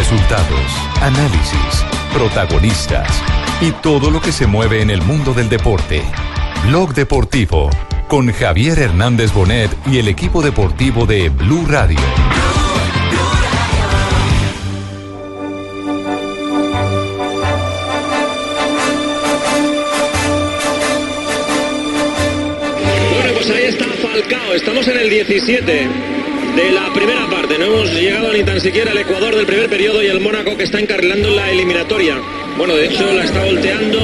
Resultados, análisis, protagonistas y todo lo que se mueve en el mundo del deporte. Blog Deportivo con Javier Hernández Bonet y el equipo deportivo de Blue Radio. Bueno, pues ahí está Falcao. Estamos en el 17 de la primera parte. No hemos llegado ni tan siquiera al Ecuador del primer periodo y el Mónaco que está encarrilando en la eliminatoria. Bueno, de hecho la está volteando.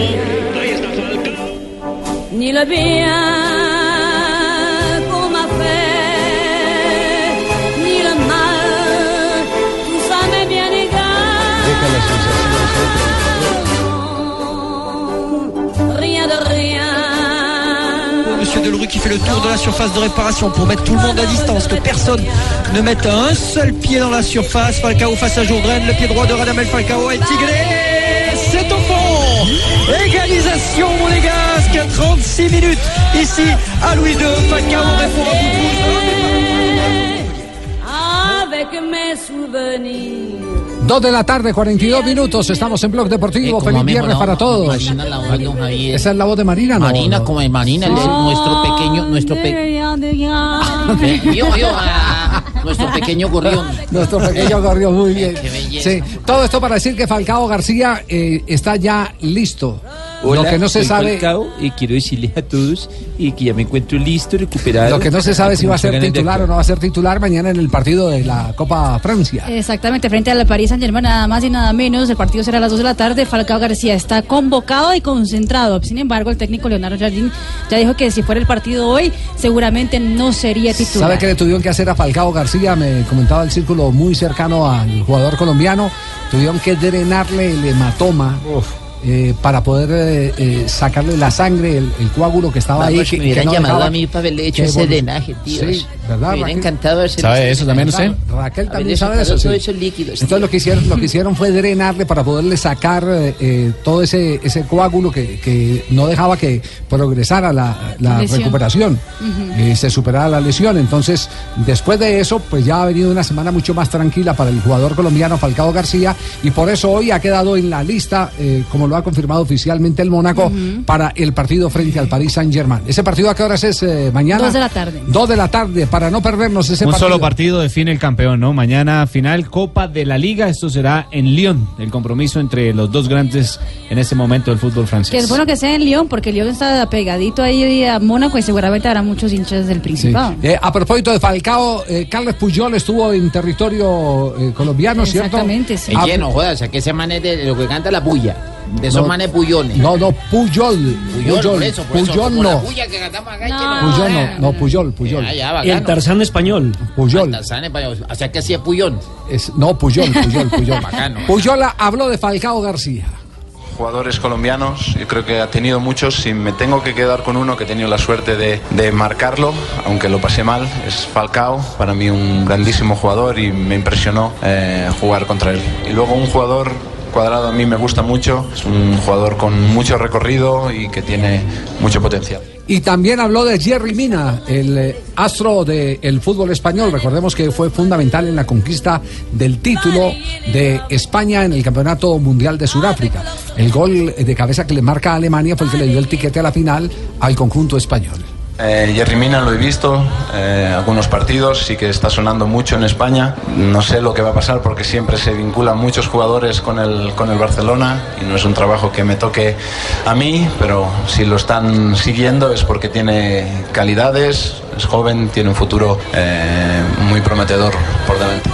Ahí está Falcao. ni le bien Monsieur Delerue qui fait le tour de la surface de réparation pour mettre tout le monde à distance, que personne ne mette un seul pied dans la surface. Falcao face à Jourdain, le pied droit de Radamel Falcao est tigré. C'est au fond Égalisation monégasque, 36 minutes ici à Louis II. Falcao répond à bout de Avec mes souvenirs. Dos de la tarde, 42 minutos. Estamos en Blog Deportivo. Eh, Feliz viernes no, para todos. Marina, la voz de don Javier. Esa es la voz de Marina, ¿no? Marina, no. como es Marina, el de nuestro pequeño, nuestro pequeño, yo, ah, nuestro pequeño gorrión. Nuestro pequeño corrió muy bien. Qué belleza. Sí, todo esto para decir que Falcao García eh, está ya listo. Lo que no se sabe, y quiero decirles a todos y que ya me encuentro listo, recuperado. lo que no se sabe si va a ser titular o no va a ser titular mañana en el partido de la Copa Francia. Exactamente, frente al Paris Saint Germain, nada más y nada menos. El partido será a las 2 de la tarde. Falcao García está convocado y concentrado. Sin embargo, el técnico Leonardo Jardín ya dijo que si fuera el partido hoy, seguramente no sería titular. ¿Sabe qué le tuvieron que hacer a Falcao García? Me comentaba el círculo muy cercano al jugador colombiano. Tuvieron que drenarle el hematoma eh, para poder eh, eh, sacarle la sangre, el, el coágulo que estaba ahí. Vamos, que- me que hubieran no llamado dejaba- a mí para haberle hecho ese drenaje, tío. Sí, ¿verdad? Me hubiera Raquel? encantado hacer ¿Sabe eso también usted? Raquel también sabe eso. sí. todos esos líquidos, Entonces tío. lo que hicieron, lo que hicieron fue drenarle para poderle sacar todo ese, ese coágulo que, que no dejaba que progresara la, la recuperación, eh, se superara la lesión. Entonces, después de eso, pues ya ha venido una semana mucho más tranquila para el jugador colombiano Falcao García y por eso hoy ha quedado en la lista, eh, como lo ha confirmado oficialmente el Mónaco, para el partido frente al Paris Saint Germain. Ese partido a qué horas es eh, mañana? Dos de la tarde. Dos de la tarde, para no perdernos ese Un partido. solo partido define el campeón, ¿no? Mañana final Copa de la Liga. Esto será en Lyon, el compromiso entre los dos grandes en este momento del fútbol francés. Que es bueno que sea en Lyon, porque Lyon está pegadito ahí a Mónaco y seguramente habrá muchos hinchas del Sí. Principado. Eh, a propósito de Falcao, eh, Carlos Puyol estuvo en territorio eh, colombiano, ¿cierto? Exactamente, sí. Ah, lleno, jodas, que ese man es de lo que canta la bulla. De esos No. manes bullones. No, no, Puyol. Puyol, por eso, por Puyol no. que acá, No. Puyol no, no, Puyol, Puyol. Y bacano. el Tarzán español. Puyol. Tarzán español. O sea que así es Puyón. Es- no, Puyol, Puyol, Puyol. Bacano. Puyol habló de Falcao García. jugadores colombianos, yo creo que ha tenido muchos, si me tengo que quedar con uno que he tenido la suerte de, de marcarlo, aunque lo pasé mal, es Falcao, para mí un grandísimo jugador y me impresionó eh, jugar contra él. Y luego un jugador cuadrado a mí me gusta mucho, es un jugador con mucho recorrido y que tiene mucho potencial. Y también habló de Jerry Mina, el eh, astro del fútbol español. Recordemos que fue fundamental en la conquista del título de España en el Campeonato Mundial de Sudáfrica. El gol de cabeza que le marca a Alemania fue el que le dio el tiquete a la final al conjunto español. Eh, Jerry Mina lo he visto, eh, algunos partidos, sí que está sonando mucho en España. No sé lo que va a pasar porque siempre se vinculan muchos jugadores con el, con el Barcelona y no es un trabajo que me toque a mí, pero si lo están siguiendo es porque tiene calidades, es joven, tiene un futuro eh, muy prometedor por delante.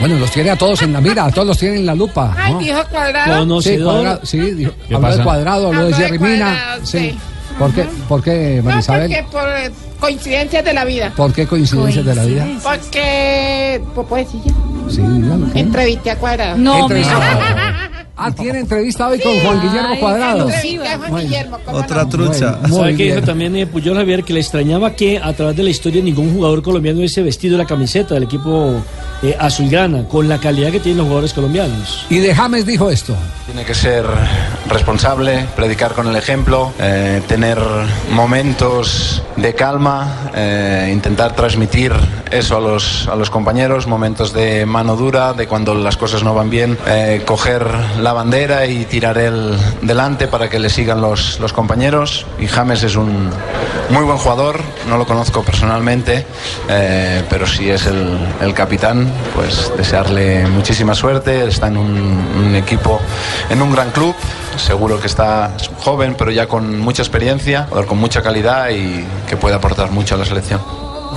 Bueno, los tiene a todos en la mira, a todos los tiene en la lupa. Ay, dijo cuadrado. Sí, Conocedor. cuadrado, sí, dijo- ¿Qué habló de cuadrado, habló de Habló de Jerry Mina. Cuadrado, Sí. sí. ¿Por qué, ¿Por qué, No, Marisabel? porque por eh, coincidencias de la vida. ¿Por qué coincidencias de la vida? Porque, pues puedes decir ya, Sí, dígalo. ¿qué? entrevisté a cuadrado. No, hombre. Ah, tiene entrevista hoy con Juan Guillermo Ay, Cuadrado. Juan. Guillermo. ¿cómo Otra no? trucha. Muy ¿Sabe qué bien. dijo también eh, Puyol Javier? Que le extrañaba que a través de la historia ningún jugador colombiano hubiese vestido la camiseta del equipo eh, azulgrana, con la calidad que tienen los jugadores colombianos. Y de James dijo esto. Tiene que ser responsable, predicar con el ejemplo, eh, tener momentos de calma, eh, intentar transmitir eso a los, a los compañeros, momentos de mano dura, de cuando las cosas no van bien, eh, coger la bandera y tirar él delante para que le sigan los, los compañeros. Y James es un muy buen jugador, no lo conozco personalmente, eh, pero si es el, el capitán, pues desearle muchísima suerte, está en un, equipo, en un gran club, seguro que está joven, pero ya con mucha experiencia, con mucha calidad y que puede aportar mucho a la selección.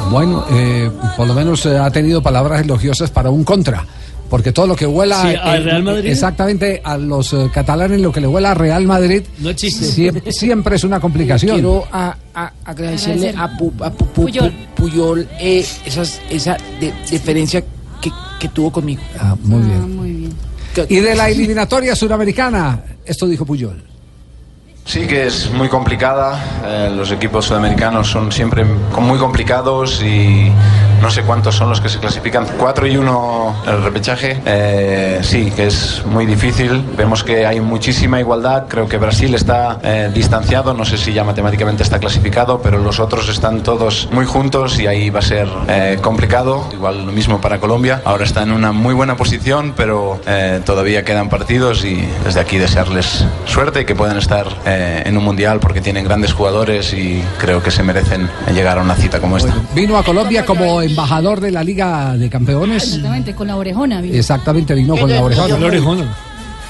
Bueno, eh, por lo menos eh, ha tenido palabras elogiosas para un contra. Porque todo lo que huela Sí, al eh, Real Madrid. exactamente a los eh, catalanes lo que le huela a Real Madrid No existe. siempre, siempre es una complicación. Quiero a- a- agradecerle a, Pu- a Pu- Pu- Puyol. Puyol eh, esas, esa de- diferencia que, que tuvo conmigo. Ah, muy bien. Muy bien. Y de la eliminatoria suramericana, esto dijo Puyol. Sí que es muy complicada, eh, los equipos sudamericanos son siempre muy complicados y no sé cuántos son los que se clasifican, 4 y 1 el repechaje, Eh, sí que es muy difícil, vemos que hay muchísima igualdad, creo que Brasil está eh, distanciado, no sé si ya matemáticamente está clasificado, pero los otros están todos muy juntos y ahí va a ser eh, complicado, igual lo mismo para Colombia, ahora está en una muy buena posición, pero todavía quedan partidos y desde aquí desearles suerte y que puedan estar en un mundial porque tienen grandes jugadores y creo que se merecen llegar a una cita como esta. Vino a Colombia como embajador de la Liga de Campeones. Exactamente, con la orejona. vino. Exactamente, vino con la orejona. La orejona.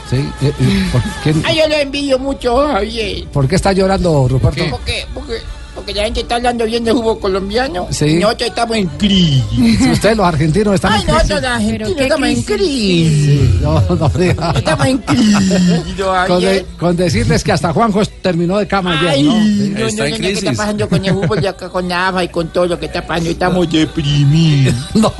Sí, eh, eh, ¿por, qué, Ay, yo lo envidio mucho, Javier. por qué está llorando, Ruperto? Porque, porque, porque la gente está hablando bien de fútbol colombiano. Sí. Y nosotros estamos en crisis. Si ustedes, los argentinos, están Ay, en nosotros crisis. los argentinos estamos en crisis? No, no. Estamos en crisis, Con, Javier. de- con decirles que hasta Juanjo terminó de cama ayer, Ay, ¿no? no, no, no, no, ¿qué está pasando con el fútbol de acá, con AFA y con todo lo que está pasando? Estamos deprimidos. No.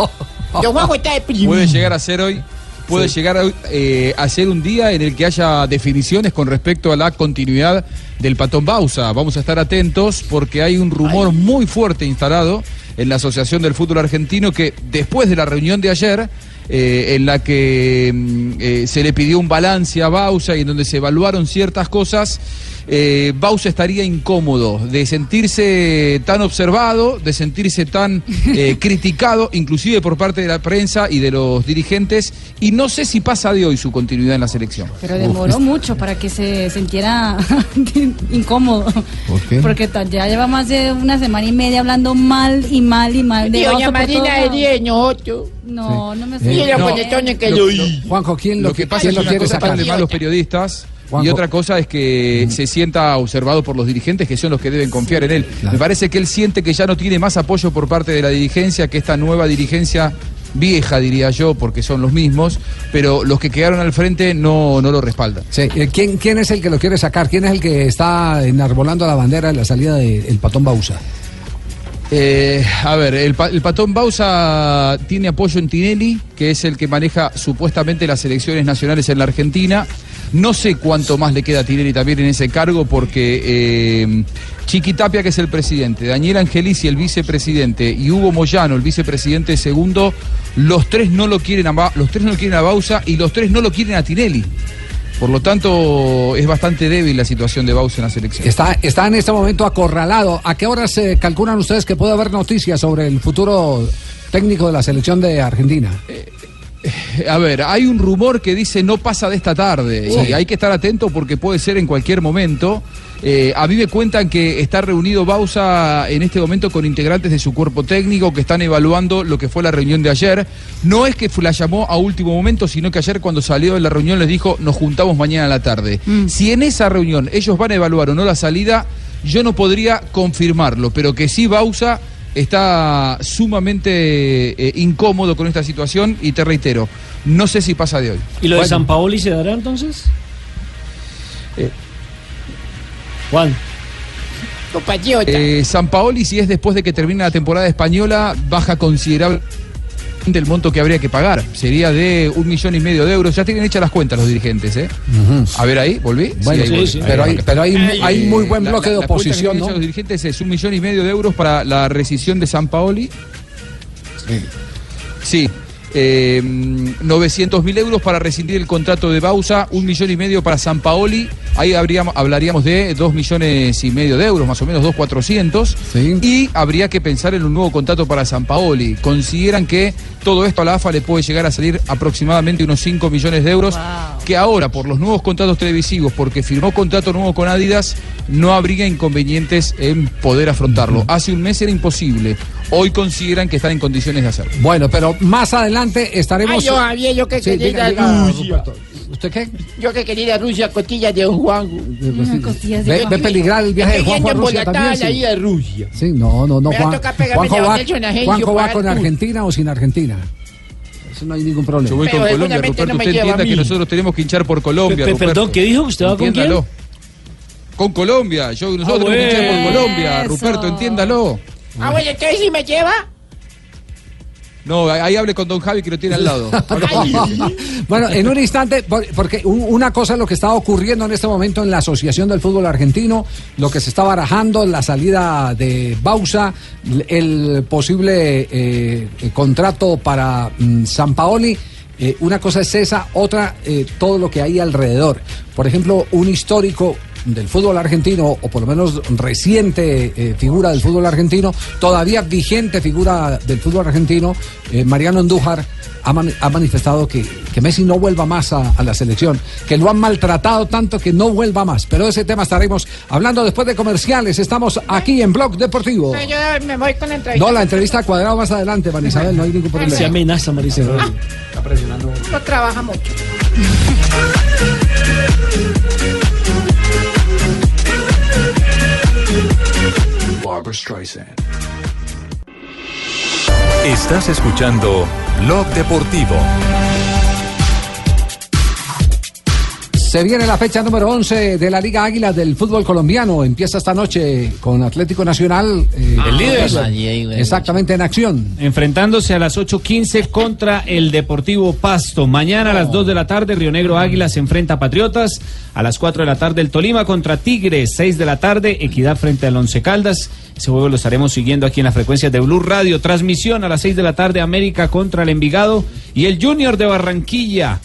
Yo, Juanjo está deprimido. Puede llegar a ser hoy, puede llegar a, eh, a ser un día en el que haya definiciones con respecto a la continuidad del Patón Bausa. Vamos a estar atentos porque hay un rumor muy fuerte instalado en la Asociación del Fútbol Argentino que después de la reunión de ayer, eh, en la que mm, eh, se le pidió un balance a Bausa y en donde se evaluaron ciertas cosas, eh, Bausa estaría incómodo de sentirse tan observado, de sentirse tan eh, criticado, inclusive por parte de la prensa y de los dirigentes, y no sé si pasa de hoy su continuidad en la selección. Pero demoró mucho para que se sintiera incómodo. ¿Por qué? Porque ya lleva más de una semana y media hablando mal y mal y mal. de Y doña Marina de lados. 10, nosotros. No, no me Eh, Y los no. que lo- Juanjo, ¿quién lo, Lo que pasa es lo una quiere cosa sacar? de malos periodistas y otra cosa es que se sienta observado por los dirigentes que son los que deben confiar en él. Me parece que él siente que ya no tiene más apoyo por parte de la dirigencia, que esta nueva dirigencia vieja diría yo, porque son los mismos, pero los que quedaron al frente no, no lo respaldan. Sí, eh, ¿quién, ¿Quién es el que lo quiere sacar? ¿Quién es el que está enarbolando la bandera de la salida del Patón Bausa? Eh, a ver, el, el patón Bausa tiene apoyo en Tinelli, que es el que maneja supuestamente las elecciones nacionales en la Argentina. No sé cuánto más le queda a Tinelli también en ese cargo, porque eh, Chiqui Tapia, que es el presidente, Daniel Angelici, el vicepresidente, y Hugo Moyano, el vicepresidente segundo, los tres no lo quieren a, los tres no lo quieren a Bausa y los tres no lo quieren a Tinelli. Por lo tanto, es bastante débil la situación de Bausa en la selección. Está, está en este momento acorralado. ¿A qué horas se calculan ustedes que puede haber noticias sobre el futuro técnico de la selección de Argentina? A ver, hay un rumor que dice no pasa de esta tarde Sí. y hay que estar atento porque puede ser en cualquier momento. Eh, a mí me cuentan que está reunido Bausa en este momento con integrantes de su cuerpo técnico que están evaluando lo que fue la reunión de ayer. No es que la llamó a último momento, sino que ayer cuando salió de la reunión les dijo nos juntamos mañana a la tarde. Si en esa reunión ellos van a evaluar o no la salida, yo no podría confirmarlo, pero que sí Bausa está sumamente eh, incómodo con esta situación y te reitero, no sé si pasa de hoy. ¿Y lo de San Paoli se dará entonces? Eh. Juan. Eh, San Paoli, si es después de que termine la temporada española, baja considerablemente el monto que habría que pagar. Sería de un millón y medio de euros. Ya tienen hechas las cuentas los dirigentes, ¿eh? A ver ahí, volví. Bueno, ahí sí, volví. sí. Pero hay- pero hay- hay muy buen la- bloque la- de la oposición, tienen ¿no? Los dirigentes es un millón y medio de euros para la rescisión de San Paoli. Sí. Eh, 900 mil euros para rescindir el contrato de Bausa, un millón y medio para San Paoli, ahí habríamos, hablaríamos de dos millones y medio de euros, más o menos dos cuatrocientos, y habría que pensar en un nuevo contrato para San Paoli. Consideran que todo esto a la AFA le puede llegar a salir aproximadamente unos 5 millones de euros, que ahora por los nuevos contratos televisivos, porque firmó contrato nuevo con Adidas, no habría inconvenientes en poder afrontarlo. Hace un mes era imposible, hoy consideran que están en condiciones de hacerlo. Bueno, pero más adelante estaremos. Ay, yo, Javier, yo que Sí, quería ir a Rusia. ¿Usted qué? Yo que quería ir a Rusia, costillas de Don Juan. Ve, ve peligrar el viaje de Juanjo a Rusia también. sí. a Rusia. Sí, no, no, no. Juan- Juanjo la va, Juanjo va con. Argentina o sin Argentina. Eso no hay ningún problema. Yo voy con Colombia, Ruperto. no usted entienda que nosotros tenemos que hinchar por Colombia. Pe- pe- perdón, ¿qué dijo? ¿Usted va con quién? Entiéndalo. Con Colombia. Yo, nosotros Ah, tenemos que hinchar por. Colombia. Eso. Ruperto, entiéndalo. Ah, bueno, entonces si me lleva. No, ahí hable con don Javi que lo tiene al lado. Bueno, en un instante, por- porque un- una cosa es lo que está ocurriendo en este momento en la Asociación del Fútbol Argentino, lo que se está barajando, la salida de Bausa, el posible eh, eh, contrato para mm, San Paoli. Eh, una cosa es esa, otra eh, todo lo que hay alrededor. Por ejemplo, un histórico del fútbol argentino, o por lo menos reciente eh, figura del fútbol argentino, todavía vigente figura del fútbol argentino, eh, Mariano Andújar, ha, mani- ha manifestado que, que Messi no vuelva más a, a la selección, que lo han maltratado tanto que no vuelva más. Pero de ese tema estaremos hablando después de comerciales. Estamos aquí en Blog Deportivo. No, yo me voy con la entrevista. No, la entrevista cuadrado más adelante, Marisabel, no hay ningún problema. Se amenaza, Marisabel. Está presionando. No trabaja mucho. Barbara Streisand. Estás escuchando Blog Deportivo. Se viene la fecha número 11 de la Liga Águila del fútbol colombiano. Empieza esta noche con Atlético Nacional. eh, El líder. Exactamente en acción. Enfrentándose a las 8.15 contra el Deportivo Pasto. Mañana a las 2 de la tarde, Río Negro Águila se enfrenta a Patriotas. A las 4 de la tarde, el Tolima contra Tigres. 6 de la tarde, Equidad frente al Once Caldas. Ese juego lo estaremos siguiendo aquí en la frecuencia de Blue Radio. Transmisión a las 6 de la tarde, América contra el Envigado. Y el Junior de Barranquilla.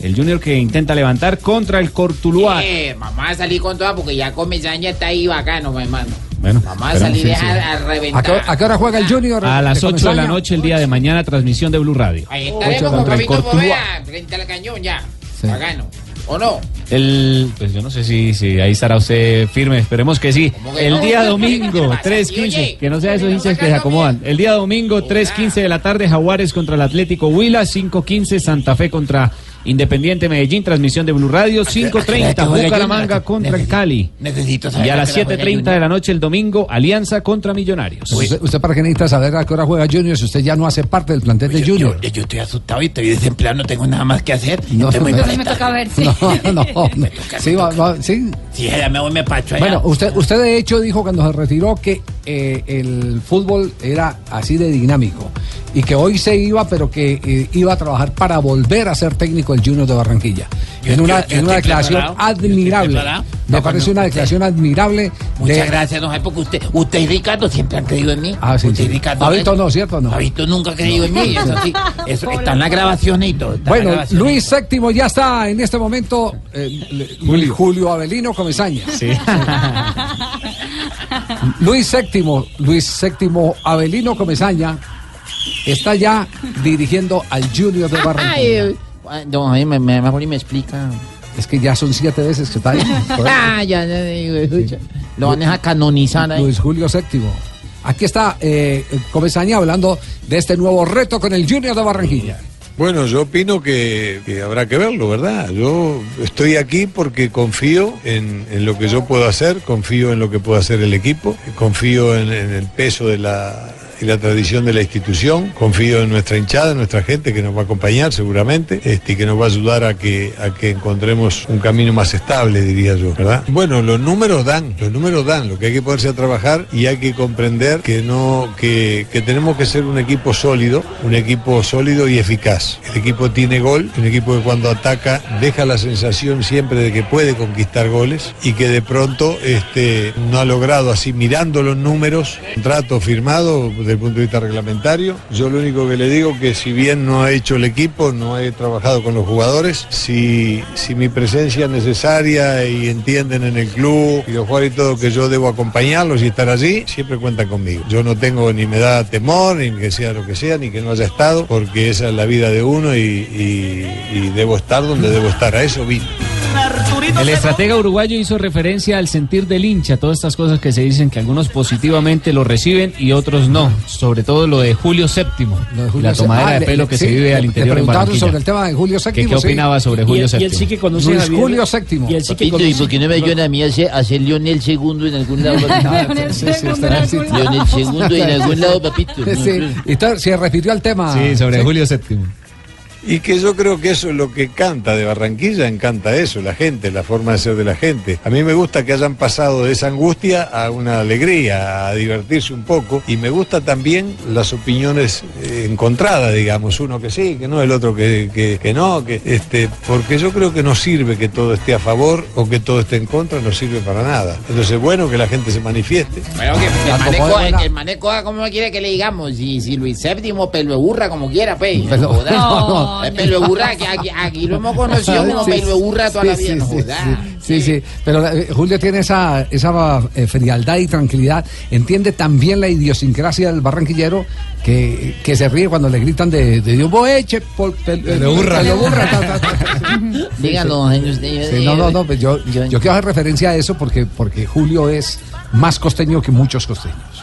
El Junior que intenta levantar contra el Cortuluá. Eh, mamá salí con toda porque ya Comesaña ya está ahí bacano, mi hermano. Bueno, Mamá salí sí, sí. a, a reventar. ¿A qué, a qué hora juega el Junior? A las 8 de la noche el día de mañana, transmisión de Blue Radio. Ahí estaremos con contra el Cortuluá. Frente al cañón ya. Sí. Bacano. ¿O no? El, pues yo no sé si, si ahí estará usted firme, esperemos que sí. que El no? día ¿Qué domingo, pasa? 3.15, que no sea esos hinchas que se acomodan. El día domingo, 3.15 de la tarde, Jaguares contra el Atlético Huila, 5.15 Santa Fe contra Independiente Medellín, transmisión de Blue Radio, 5.30 juega Bucaramanga Junior? contra el Cali. Necesito saber Y a las qué hora juega 7.30 de la noche el domingo, Alianza contra Millonarios. ¿Usted, usted para qué necesita saber a qué hora juega Junior si usted ya no hace parte del plantel de Junior? Yo, yo estoy asustado y estoy desempleado, no tengo nada más que hacer. No, Estoy muy no, me toca ver, sí. No, no, no. Sí, va- va- sí. Sí, ya me voy, me pacho allá. Bueno, usted, usted de hecho dijo cuando se retiró que eh, el fútbol era así de dinámico y que hoy se iba, pero que eh, iba a trabajar para volver a ser técnico del Junior de Barranquilla. Yo- en una, yo- yo en una declaración preparado, admirable. Me No, parece una usted- declaración admirable. Muchas de- gracias, don Jaime, porque usted, usted y Ricardo siempre han creído en mí. Ah, sí, usted sí. y Ricardo. Fabito no, ¿cierto? No. Fabito nunca ha creído en mí. Eso sí, eso, están las grabaciones y todo. Bueno. Luis VII ya está en este momento. eh, le- Julio. Avelino Comesaña. Luis VII, Luis VII Avelino Comesaña está ya dirigiendo al Junior de Barranquilla. Don Jaime, me, me explica. Es que ya son siete veces que está ahí. Ah, ya, ya, ya, ya. Lo van a canonizar ahí. Luis Julio VII. Aquí está eh, Comesaña hablando de este nuevo reto con el Junior de Barranquilla. Bueno, yo opino que, habrá que verlo, ¿verdad? Yo estoy aquí porque confío en, lo que yo puedo hacer, confío en lo que puede hacer el equipo, confío en el peso de la, y la tradición de la institución, confío en nuestra hinchada, en nuestra gente que nos va a acompañar seguramente este, y que nos va a ayudar a que, a que encontremos un camino más estable, diría yo, ¿verdad? Bueno, los números dan, los números dan, lo que hay que ponerse a trabajar y hay que comprender que no, que, que tenemos que ser un equipo sólido, un equipo sólido y eficaz. El equipo tiene gol, un equipo que cuando ataca deja la sensación siempre de que puede conquistar goles y que de pronto este, no ha logrado así mirando los números, contrato firmado desde el punto de vista reglamentario. Yo lo único que le digo que si bien no ha hecho el equipo, no he trabajado con los jugadores, si, si mi presencia es necesaria y entienden en el club y los jugadores y todo que yo debo acompañarlos y estar allí, siempre cuentan conmigo. Yo no tengo ni me da temor, ni que sea lo que sea, ni que no haya estado, porque esa es la vida de uno y, y- debo estar donde debo estar. A eso vine. El estratega uruguayo hizo referencia al sentir del hincha, todas estas cosas que se dicen que algunos positivamente lo reciben y otros no, sobre todo lo de Julio VII, la tomadera Ah, de pelo le- que sí, se vive al interior en Barranquilla. sobre el tema de Julio VII. ¿Qué- qué sí. opinaba sobre Julio Y él- VII? y él sí que conoce Luis a Javier. Julio VII. Y él sí que Papito, ¿y conoce- por qué no me ayudan a mí a hacer, a hacer Lionel segundo en algún lado? Leonel Sí, sí, segundo en está- algún lado. Lionel segundo en algún lado, papito. Sí, y se refirió al tema. VII. Y que yo creo que eso es lo que canta de Barranquilla, encanta eso, la gente, la forma de ser de la gente. A mí me gusta que hayan pasado de esa angustia a una alegría, a divertirse un poco. Y me gusta también las opiniones eh, encontradas, digamos, uno que sí, que no, el otro que, que- que no, que este, porque yo creo que no sirve que todo esté a favor o que todo esté en contra, no sirve para nada. Entonces es bueno que la gente se manifieste. Bueno, que, que el como maneco, el maneco, ¿cómo quiere que le digamos? Si, si Luis VII, pelo burra, como quiera, pues. No, no. El pelo de burra, que aquí, aquí lo hemos conocido como Sí, pelo de burra toda sí, la vida, sí, no sí, joda. Sí, sí, pero eh, Julio tiene esa, esa eh, frialdad y tranquilidad. Entiende también la idiosincrasia del barranquillero que, que se ríe cuando le gritan de, de Dios boeche, por, pel- Pelo burra. pelo burra, ta, ta, ta. Dígalo, señor, usted. Sí, no, no, no, pues yo, yo quiero hacer referencia a eso porque, porque Julio es más costeño que muchos costeños.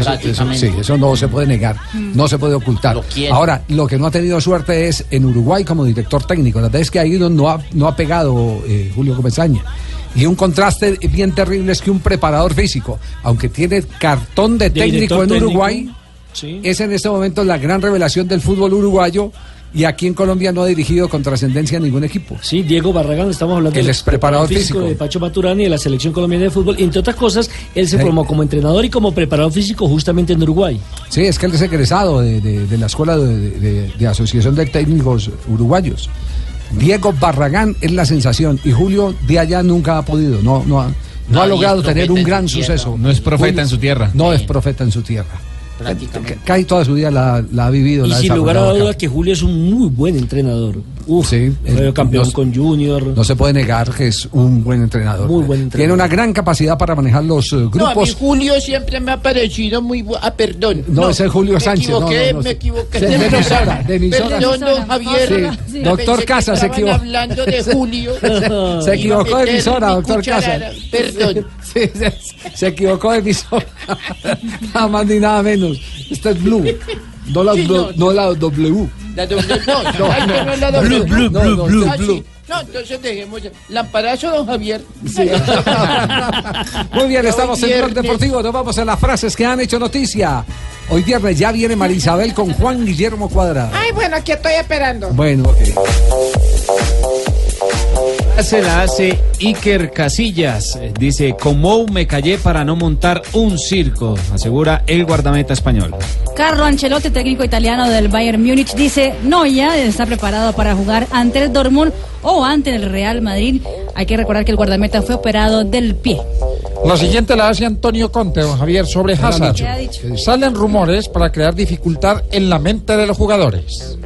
Eso, sí, eso no se puede negar, no se puede ocultar. Ahora, lo que no ha tenido suerte es en Uruguay como director técnico. La vez que ha ido no ha, no ha pegado eh, Julio Comesaña. Y un contraste bien terrible es que un preparador físico, aunque tiene cartón de, De técnico en técnico. Uruguay, Sí. es en este momento la gran revelación del fútbol uruguayo y aquí en Colombia no ha dirigido con trascendencia a ningún equipo. Sí, Diego Barragán, estamos hablando El del preparador físico. de Pacho Maturani de la selección colombiana de fútbol. Entre otras cosas, él se Sí. formó como entrenador y como preparador físico justamente en Uruguay. Sí, es que él es egresado de, de- de la Escuela de, de- de Asociación de Técnicos Uruguayos. Diego Barragán es la sensación y Julio de allá nunca ha podido, no, no ha, no No, ha y logrado tener un gran suceso. No es profeta en su tierra. No es profeta en su tierra. Prácticamente. Casi toda su vida la, la ha vivido. Y la sin lugar a duda que Julio es un muy buen entrenador. Uf, Sí, fue campeón no- con Junior. No se puede negar que es un buen entrenador. Muy buen entrenador. Tiene una gran capacidad para manejar los eh, No, a mí grupos. Julio siempre me ha parecido muy bu- Ah, perdón. No, ese es Julio me Sánchez, no, Equivoqué, no, no. me equivoqué. De- de emisora, de emisora. Perdón, don Javier. Sí, Yo doctor Casas se equivocó. hablando de Julio. Se equivocó de emisora, doctor. Casas. Perdón. Sí, se, se equivocó de emisora. nada más ni nada menos. Esta es Blue. No la, Sí, do- no la W. La doble, no, No, no es la no. Blue, blue, no, blue, no, blue, ah, sí. blue. No, entonces dejemos. Lamparazo, don Javier. Muy bien, estamos en Blog. Deportivo. Nos vamos a las frases que han hecho noticia. Hoy viernes ya viene Marisabel con Juan Guillermo Cuadra. Ay, bueno, aquí estoy esperando. Bueno, eh, Se la hace Iker Casillas. Eh, Dice, como me callé para no montar un circo, asegura el guardameta español. Carlo Ancelotti, técnico italiano del Bayern Múnich, dice, no, ya está preparado para jugar ante el Dortmund o ante el Real Madrid. Hay que recordar que el guardameta fue operado del pie. La siguiente la hace Antonio Conte, don Javier, sobre ¿Qué ha Hazard. dicho? Salen rumores para crear dificultad en la mente de los jugadores.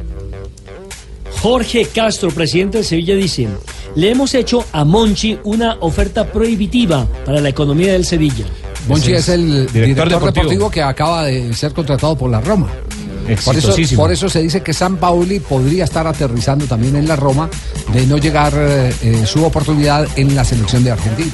Jorge Castro, presidente de Sevilla, dice: Le hemos hecho a Monchi una oferta prohibitiva para la economía del Sevilla. Monchi es el director, deportivo. deportivo. que acaba de ser contratado por la Roma. Por eso, Exitosísimo. por eso se dice que San Pauli podría estar aterrizando también en la Roma de no llegar eh, eh, su oportunidad en la selección de Argentina.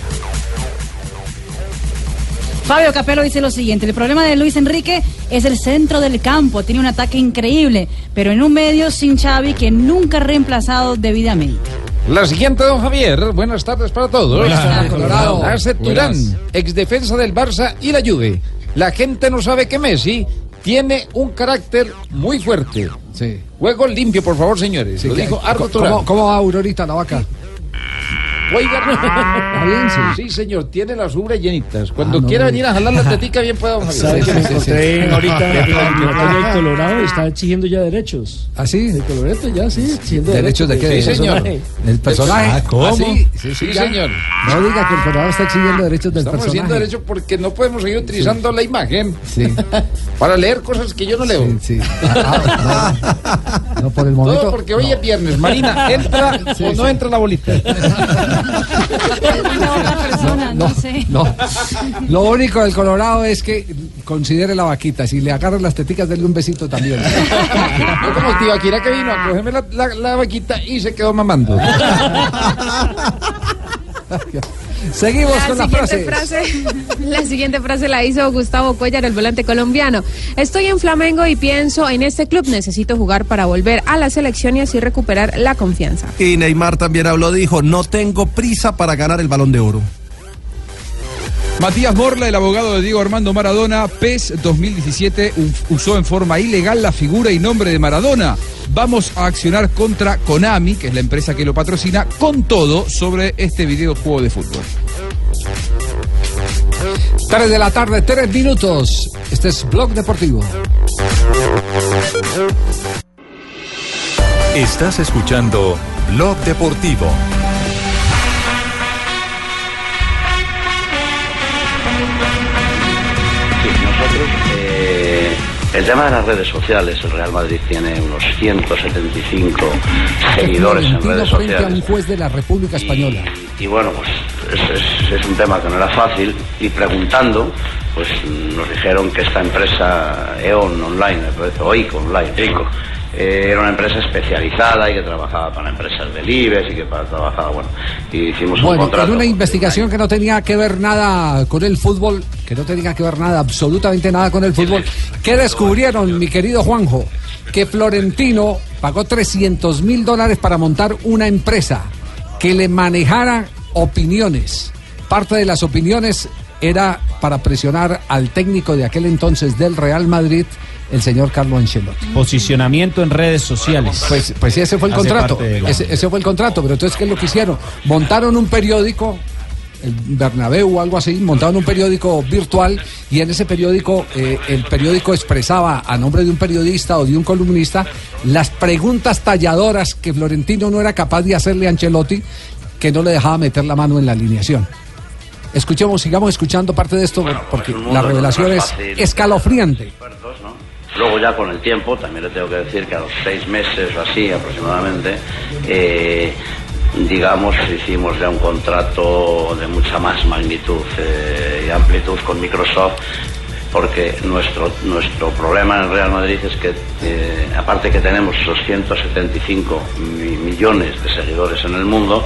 Fabio Capello dice lo siguiente, el problema de Luis Enrique es el centro del campo, tiene un ataque increíble, pero en un medio sin Xavi que nunca ha reemplazado debidamente. La siguiente, don Javier. Buenas tardes para todos. Tardes, Colorado. Turán, ex defensa del Barça y la Juve. La gente no sabe que Messi tiene un carácter muy fuerte. Sí. Juego limpio, por favor, señores. Sí, Lo dijo Arco ¿cómo. ¿Cómo va Aurorita la vaca? Oiga, ¿Está bien? Sí. sí, señor, tiene las ubres llenitas. Cuando Ah, no quiera venir a jalar la tetica, bien pueda. don Javier. ¿Sabe que me sí, sí, encontré sí. ahorita en de Colorado está exigiendo ya derechos? ¿Ah, sí? El Coloreto ya, sí, exigiendo ¿Derechos de qué? Sí, ¿Del señor. personaje? ¿Del personaje? Ah, ¿cómo? ¿Ah, sí? Sí, Sí, ya. señor. No diga que el Colorado está exigiendo derechos del Estamos haciendo personaje. derecho porque no podemos seguir utilizando la imagen Sí, para leer cosas que yo no leo. sí, sí. Ah, ah, no, no, por el momento. Todo porque hoy es viernes. Marina, ¿entra o no entra la bolita? Sé. No, lo único del Colorado es que considere la vaquita. Si le agarran las teticas, denle un besito también. No como Tibaquira que vino a cogerme la, la- la vaquita y se quedó mamando. Seguimos La con las siguiente frases. frase, la siguiente frase la hizo Gustavo Cuellar, el volante colombiano. Estoy en Flamengo y pienso en este club. Necesito jugar para volver a la selección y así recuperar la confianza. Y Neymar también habló, dijo, no tengo prisa para ganar el balón de oro. Matías Morla, el abogado de Diego Armando Maradona, PES 2017, u- usó en forma ilegal la figura y nombre de Maradona. Vamos a accionar contra Konami, que es la empresa que lo patrocina, con todo sobre este videojuego de fútbol. 3 de la tarde, 3 minutos. Este es Blog Deportivo. Estás escuchando Blog Deportivo. El tema de las redes sociales, el Real Madrid tiene unos 175 seguidores en redes frente a un sociales. juez de la República Española. Y bueno, pues es, es- es un tema que no era fácil. Y preguntando, pues nos dijeron que esta empresa EON Online, me parece, o ICO Online, ICO, eh, era una empresa especializada y que trabajaba para empresas del IBEX y que para, trabajaba, bueno, y hicimos un Bueno, contrato. en una investigación que no tenía que ver nada con el fútbol, que no tenía que ver nada, absolutamente nada con el fútbol, ¿qué descubrieron, mi querido Juanjo? Que Florentino pagó 300 mil dólares para montar una empresa que le manejara opiniones. Parte de las opiniones era para presionar al técnico de aquel entonces del Real Madrid, el señor Carlo Ancelotti. Posicionamiento en redes sociales. Pues, pues ese fue el Hace contrato. la- Ese, ese fue el contrato. Pero entonces, ¿qué es lo que hicieron? Montaron un periódico, el Bernabéu o algo así, montaron un periódico virtual y en ese periódico, eh, el periódico expresaba a nombre de un periodista o de un columnista las preguntas talladoras que Florentino no era capaz de hacerle a Ancelotti, que no le dejaba meter la mano en la alineación. Escuchemos, sigamos escuchando parte de esto, porque la revelación es escalofriante. ¿no? Luego ya con el tiempo, también le tengo que decir que a los seis meses o así aproximadamente, eh, digamos, hicimos ya un contrato de mucha más magnitud eh, y amplitud con Microsoft, porque nuestro, nuestro problema en Real Madrid es que, eh, aparte que tenemos esos 175 mi- millones de seguidores en el mundo,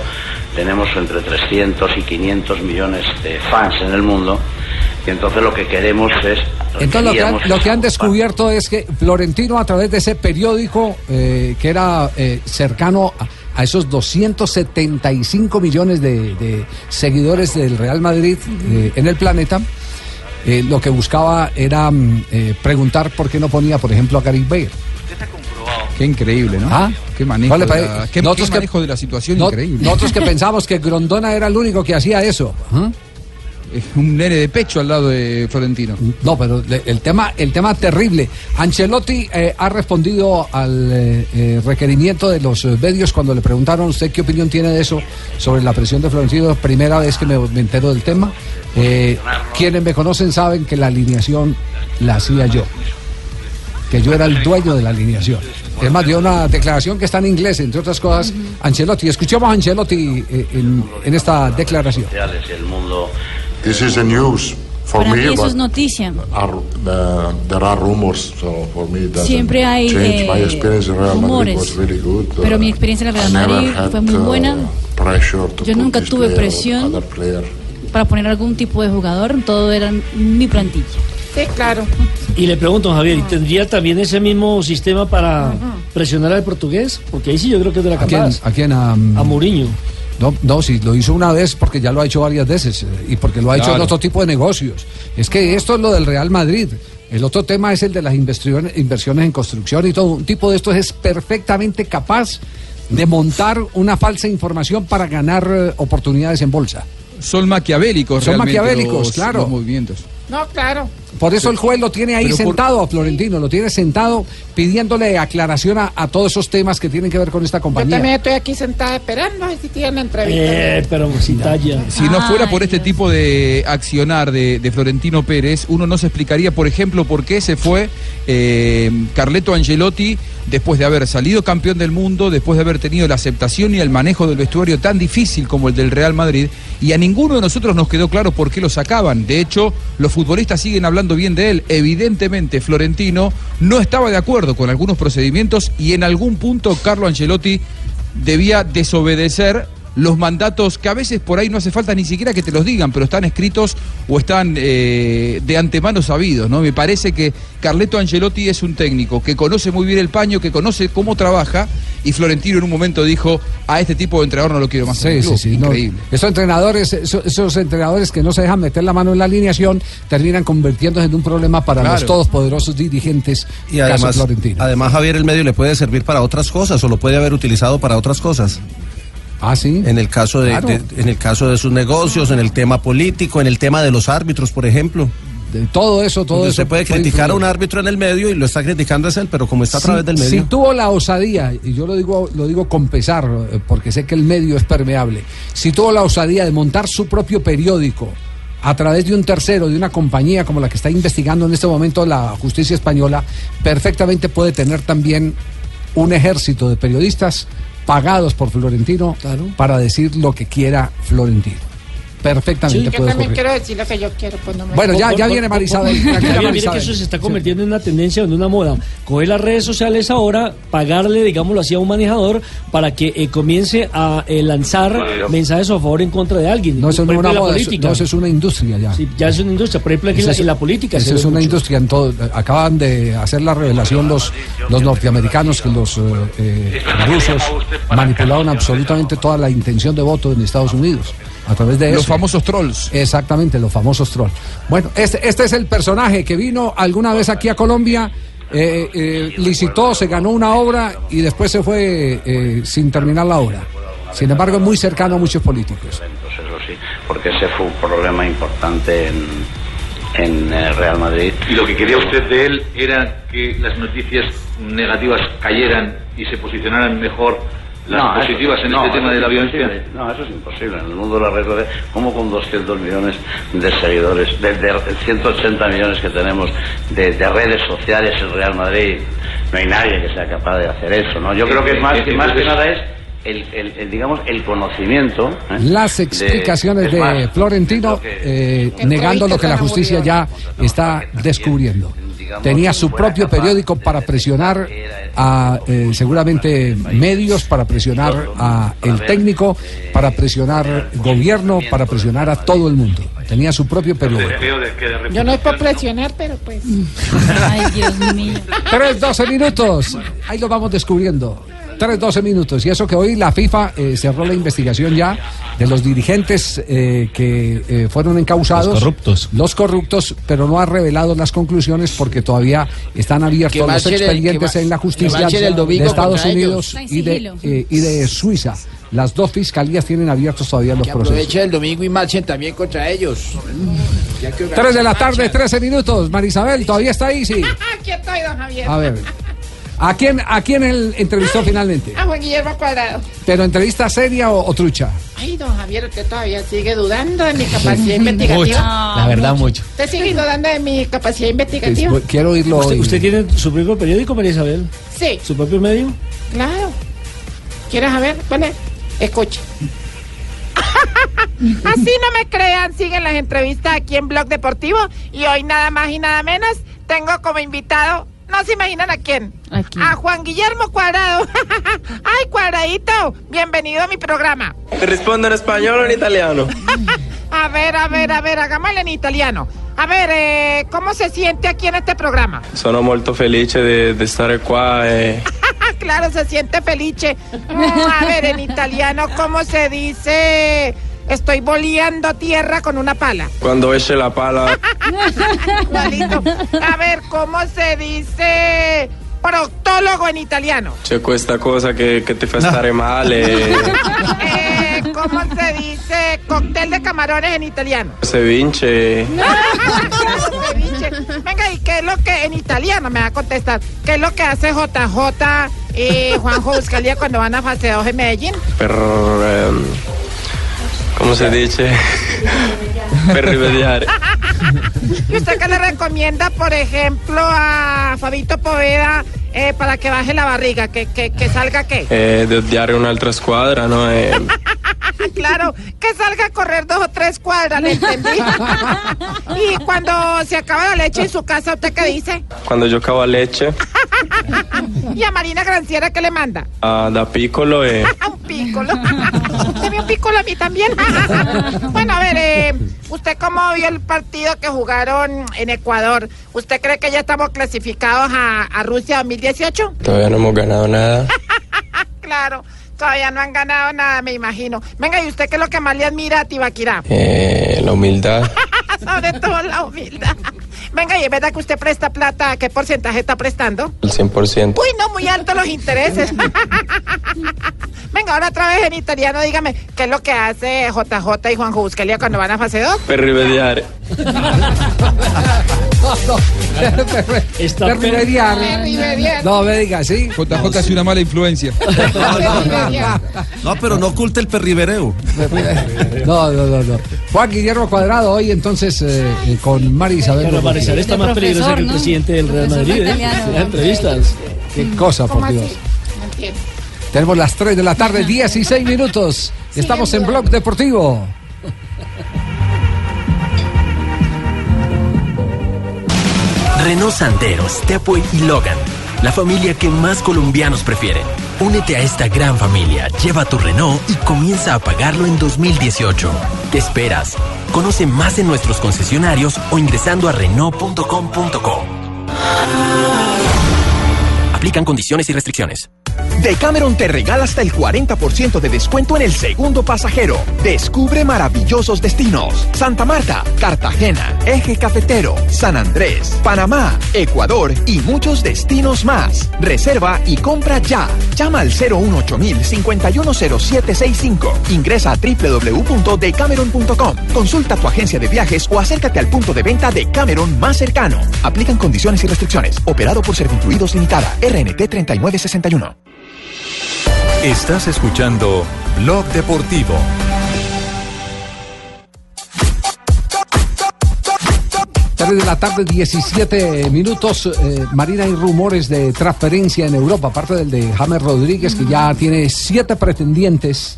tenemos entre 300 y 500 millones de fans en el mundo, y entonces lo que queremos es Entonces lo que, han, lo que han descubierto es que Florentino a través de ese periódico eh, que era eh, cercano a, a esos 275 millones de, de seguidores del Real Madrid eh, en el planeta, eh, lo que buscaba era mm, eh, preguntar por qué no ponía, por ejemplo, a Gary Bale. Qué increíble, ¿no? Ah, qué manejo, ¿Cuál le de parece? la, qué- Nosotros qué que- manejo de la situación No- increíble. Nosotros que pensamos que Grondona era el único que hacía eso. ¿ah? Es un nene de pecho al lado de Florentino. No, pero el tema, el tema terrible. Ancelotti eh, ha respondido al eh, eh, requerimiento de los medios cuando le preguntaron usted qué opinión tiene de eso sobre la presión de Florentino. Primera vez que me, me entero del tema. Eh, quienes me conocen saben que la alineación la hacía yo. Que yo era el dueño de la alineación. Es más, dio una declaración que está en inglés, entre otras cosas, Ancelotti. Escuchemos a Ancelotti en, en esta declaración. el mundo This is the news for Para me, mí eso es but noticia. are, the, there are rumors, so for me it Siempre hay, change. My eh, experience in Real Madrid rumores. was really good. Pero Uh, mi experiencia en Real I never Madrid had, fue muy uh, buena. pressure to Yo nunca tuve presión. Para poner algún tipo de jugador, todo era mi plantilla. Sí, claro. Y le pregunto, Javier, ¿y tendría también ese mismo sistema para presionar al portugués? Porque ahí sí yo creo que es de la ¿A quién? capaz. ¿A quién? A, A Mourinho. No, no, si lo hizo una vez porque ya lo ha hecho varias veces eh, y porque lo ha hecho en otro tipo de negocios. Es que esto es lo del Real Madrid. El otro tema es el de las inversiones, en construcción y todo. Un tipo de estos es perfectamente capaz de montar una falsa información para ganar eh, oportunidades en bolsa. Son maquiavélicos, Son realmente maquiavélicos, los- claro. los movimientos. No, claro. Por eso el juez lo tiene ahí Pero por- sentado a Florentino, lo tiene sentado pidiéndole aclaración a, a todos esos temas que tienen que ver con esta Yo compañía. también estoy aquí sentada esperando a ver si tienen entrevista. Eh, pero sin talla. Si no fuera por este tipo de accionar de, de Florentino Pérez, uno no se explicaría, por ejemplo, por qué se fue eh, Carleto Angelotti después de haber salido campeón del mundo, después de haber tenido la aceptación y el manejo del vestuario tan difícil como el del Real Madrid, y a ninguno de nosotros nos quedó claro por qué lo sacaban. De hecho, los futbolistas siguen hablando bien de él. Evidentemente, Florentino no estaba de acuerdo con algunos procedimientos y en algún punto Carlo Angelotti debía desobedecer los mandatos que a veces por ahí no hace falta ni siquiera que te los digan, pero están escritos o están eh, de antemano sabidos, ¿no? Me parece que Carleto Angelotti es un técnico que conoce muy bien el paño, que conoce cómo trabaja, y Florentino en un momento dijo, a este tipo de entrenador no lo quiero más en el Sí, club". sí, sí. no. Increíble. Esos entrenadores, esos, esos entrenadores que no se dejan meter la mano en la alineación, terminan convirtiéndose en un problema para Claro. los todopoderosos dirigentes. Y caso además, Florentino. además, Javier, el medio le puede servir para otras cosas o lo puede haber utilizado para otras cosas. Ah, sí. En el caso de, Claro. de- en el caso de sus negocios, en el tema político, en el tema de los árbitros, por ejemplo. De todo eso, todo eso Usted puede puede criticar a un árbitro en el medio y lo está criticando es él, pero como está a Si- través del medio. Si tuvo la osadía, y yo lo digo, lo digo con pesar, eh, porque sé que el medio es permeable, si tuvo la osadía de montar su propio periódico a través de un tercero, de una compañía como la que está investigando en este momento la justicia española, perfectamente puede tener también un ejército de periodistas pagados por Florentino para decir lo que quiera Florentino. Perfectamente yo puede también ocurrir. quiero decir lo que yo quiero. Pues no me- Bueno, ya- ya viene Marisabel, mire que eso se está convirtiendo en una tendencia, en una moda. Coger las redes sociales ahora, pagarle, digámoslo así, a un manejador para que eh, comience a eh, lanzar mensajes a favor o en contra de alguien. No, eso no es una moda, eso, política. no, eso es una industria ya. Sí, ya es una industria. Por ejemplo, aquí en la, en política. esa se es una mucho. industria en todo. Acaban de hacer la revelación los, los norteamericanos que los eh, eh, rusos manipularon absolutamente toda la intención de voto en Estados Unidos a través de Los eso. famosos trolls. Exactamente, los famosos trolls. Bueno, este, este es el personaje que vino alguna vez aquí a Colombia. eh, eh, licitó, se ganó una obra y después se fue eh, sin terminar la obra. Sin embargo, es muy cercano a muchos políticos. Eso sí, porque ese fue un problema importante en, en Real Madrid. Y lo que quería usted de él era que las noticias negativas cayeran y se posicionaran mejor las No, eso- positivas en no, este tema de la es violencia. imposible. No, eso es imposible. En el mundo de las redes sociales, como con 200 millones de seguidores, de, de 180 millones que tenemos de, de redes sociales en Real Madrid, no hay nadie que sea capaz de hacer eso, ¿no? Yo creo que es más, que más que nada es el, el- el, digamos, el conocimiento. ¿eh? Las de- explicaciones es de más, Florentino eh, negando lo que la justicia ya está descubriendo. Tenía su propio periódico para presionar a eh, seguramente medios, para presionar a el técnico, para presionar gobierno, para presionar a todo el mundo. Tenía su propio periódico. Yo no es por presionar, pero pues. Ay, Dios mío. 3, 12 minutos. Ahí lo vamos descubriendo. 3, 12 minutos. Y eso que hoy la FIFA eh, cerró la investigación ya de los dirigentes eh, que eh, fueron encausados. Los corruptos. Los corruptos, pero no ha revelado las conclusiones porque todavía están abiertos los expedientes va- en la justicia el de Estados. Unidos y de, eh, y de Suiza. Las dos fiscalías tienen abiertos todavía los Que procesos. aprovechen el domingo y marchen también contra ellos. Ya que 3 de la tarde, 13 minutos. Marisabel, ¿todavía está ahí? Sí. Aquí estoy, don Javier. A ver. ¿A quién, a quién él entrevistó finalmente? A Juan Guillermo Cuadrado. ¿Pero entrevista seria o, o trucha? Ay, don Javier, usted todavía sigue dudando de mi capacidad investigativa. La verdad, mucho. Usted sigue dudando de mi capacidad investigativa. Quiero oírlo ¿Usted, hoy. usted tiene su propio periódico, María Isabel? Sí, ¿Su propio medio? claro. ¿Quieres saber? Bueno, escucha. Así no me crean, siguen las entrevistas aquí en Blog Deportivo y hoy nada más y nada menos tengo como invitado, no se imaginan a quién, a Juan Guillermo Cuadrado. Ay, Cuadradito, bienvenido a mi programa. ¿Te respondo en español o en italiano? A ver, a ver, a ver, hagámosle en italiano. A ver, eh, ¿cómo se siente aquí en este programa? Sono molto felice di stare qua e Ah, claro, se siente felice. Mm, a ver, en italiano, ¿cómo se dice? Estoy boleando tierra con una pala. quando esce la pala. A ver, ¿cómo se dice? proctólogo en italiano. C'è questa cosa che, che ti fa stare male. Eh, ¿Cómo se dice cóctel de camarones en italiano? Se vince. Ceviche. Venga, ¿y qué es lo que en italiano me va a contestar? ¿Qué es lo que hace JJ y Juanjo Buscalia cuando van a fase 2 en Medellín? Per. ehm, come si dice? per rimediare. ¿Y usted qué le recomienda, por ejemplo, a Fabito Poveda eh, para que baje la barriga? ¿Que, que, que salga qué? Eh, di odiare un'altra squadra, no? E claro, que salga a correr dos o tres cuadras, ¿le entendí? y cuando se acaba la leche en su casa, ¿usted qué dice? quando giocavo a Lecce, ¿Y a Marina Granciera qué le manda? ah, da piccolo e. un pícolo. Deme un pícolo a mí también. bueno, a ver, eh, ¿usted cómo vio el partido que jugaron en Ecuador? ¿Usted cree que ya estamos clasificados a, a Rusia 2018? Todavía no hemos ganado nada. Claro, todavía no han ganado nada, me imagino. Venga, ¿y usted qué es lo que más le admira a Tibaquirá? Eh, la humildad. Sobre todo la humildad. Venga, ¿y es verdad que usted presta plata? ¿Qué porcentaje está prestando? El 100%. Uy, no, muy altos los intereses. Venga, ahora otra vez en italiano, dígame, ¿qué es lo que hace JJ y Juanjo Buscalia cuando van a fase 2? Per rimediare. Está No, me diga, sí. JJ es una mala influencia. No, pero no oculte el perribereo. No, no, no, no. Juan Guillermo Cuadrado hoy entonces eh, eh, con Mari Isabel. Pero. Marisabel está más peligrosa que el presidente del Real Madrid, ¿eh? Las entrevistas. Qué cosa, por Dios. Tenemos las 3 de la tarde, 16 minutos. Estamos en Blog Deportivo. Renault Sandero, Stepway y Logan. La familia que más colombianos prefieren. Únete a esta gran familia, lleva tu Renault y comienza a pagarlo en 2018. ¿Qué esperas? Conoce más en nuestros concesionarios o ingresando a Renault.com.co. Aplican condiciones y restricciones. Decameron te regala hasta el 40% de descuento en el segundo pasajero. Descubre maravillosos destinos. Santa Marta, Cartagena, Eje Cafetero, San Andrés, Panamá, Ecuador y muchos destinos más. Reserva y compra ya. Llama al 018 510765. Ingresa a www.decameron.com. Consulta tu agencia de viajes o acércate al punto de venta de Cameron más cercano. Aplican condiciones y restricciones. Operado por Servincluidos Limitada. RNT 3961. Estás escuchando Blog Deportivo. De la tarde, 17 minutos. Eh, Marina, hay rumores de transferencia en Europa, aparte del de James Rodríguez, que ya tiene siete pretendientes.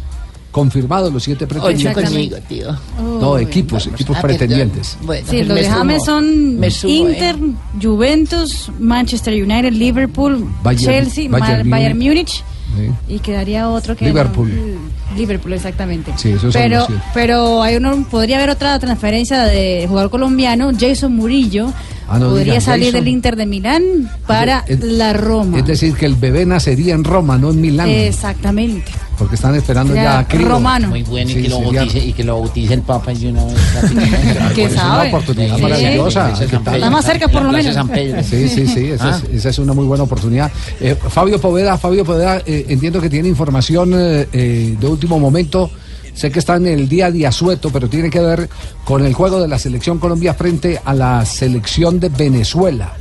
Confirmados los siete pretendientes. conmigo, tío. No, equipos, equipos Ah, pretendientes. Bueno, Sí, pues los de James sumo. son sumo, Inter, ¿eh? Juventus, Manchester United, Liverpool, Bayern- Chelsea, Bayern Bayern, Múnich. Múnich. Y quedaría otro que... Liverpool. no- Liverpool, exactamente. Sí, pero, pero hay uno, podría haber otra transferencia de jugador colombiano, Jason Murillo. Ah, no podría digan, salir Jason. del Inter de Milán para Es- la Roma. Es decir, que el bebé nacería en Roma, no en Milán. Exactamente. Porque están esperando ya a Cristo. romano. Muy bueno, y, Sí, que lo bautice, y que lo bautice el Papa y una vez. prácticamente. ¿Qué Es una oportunidad Sí. maravillosa. Está más cerca, por lo menos. San Pedro. Sí, sí, sí, esa, Ah. es, esa es una muy buena oportunidad. Eh, Fabio Poveda, Fabio Poveda, eh, entiendo que tiene información eh, eh, de último momento. Sé que está en el día a día sueto, pero tiene que ver con el juego de la selección Colombia frente a la selección de Venezuela.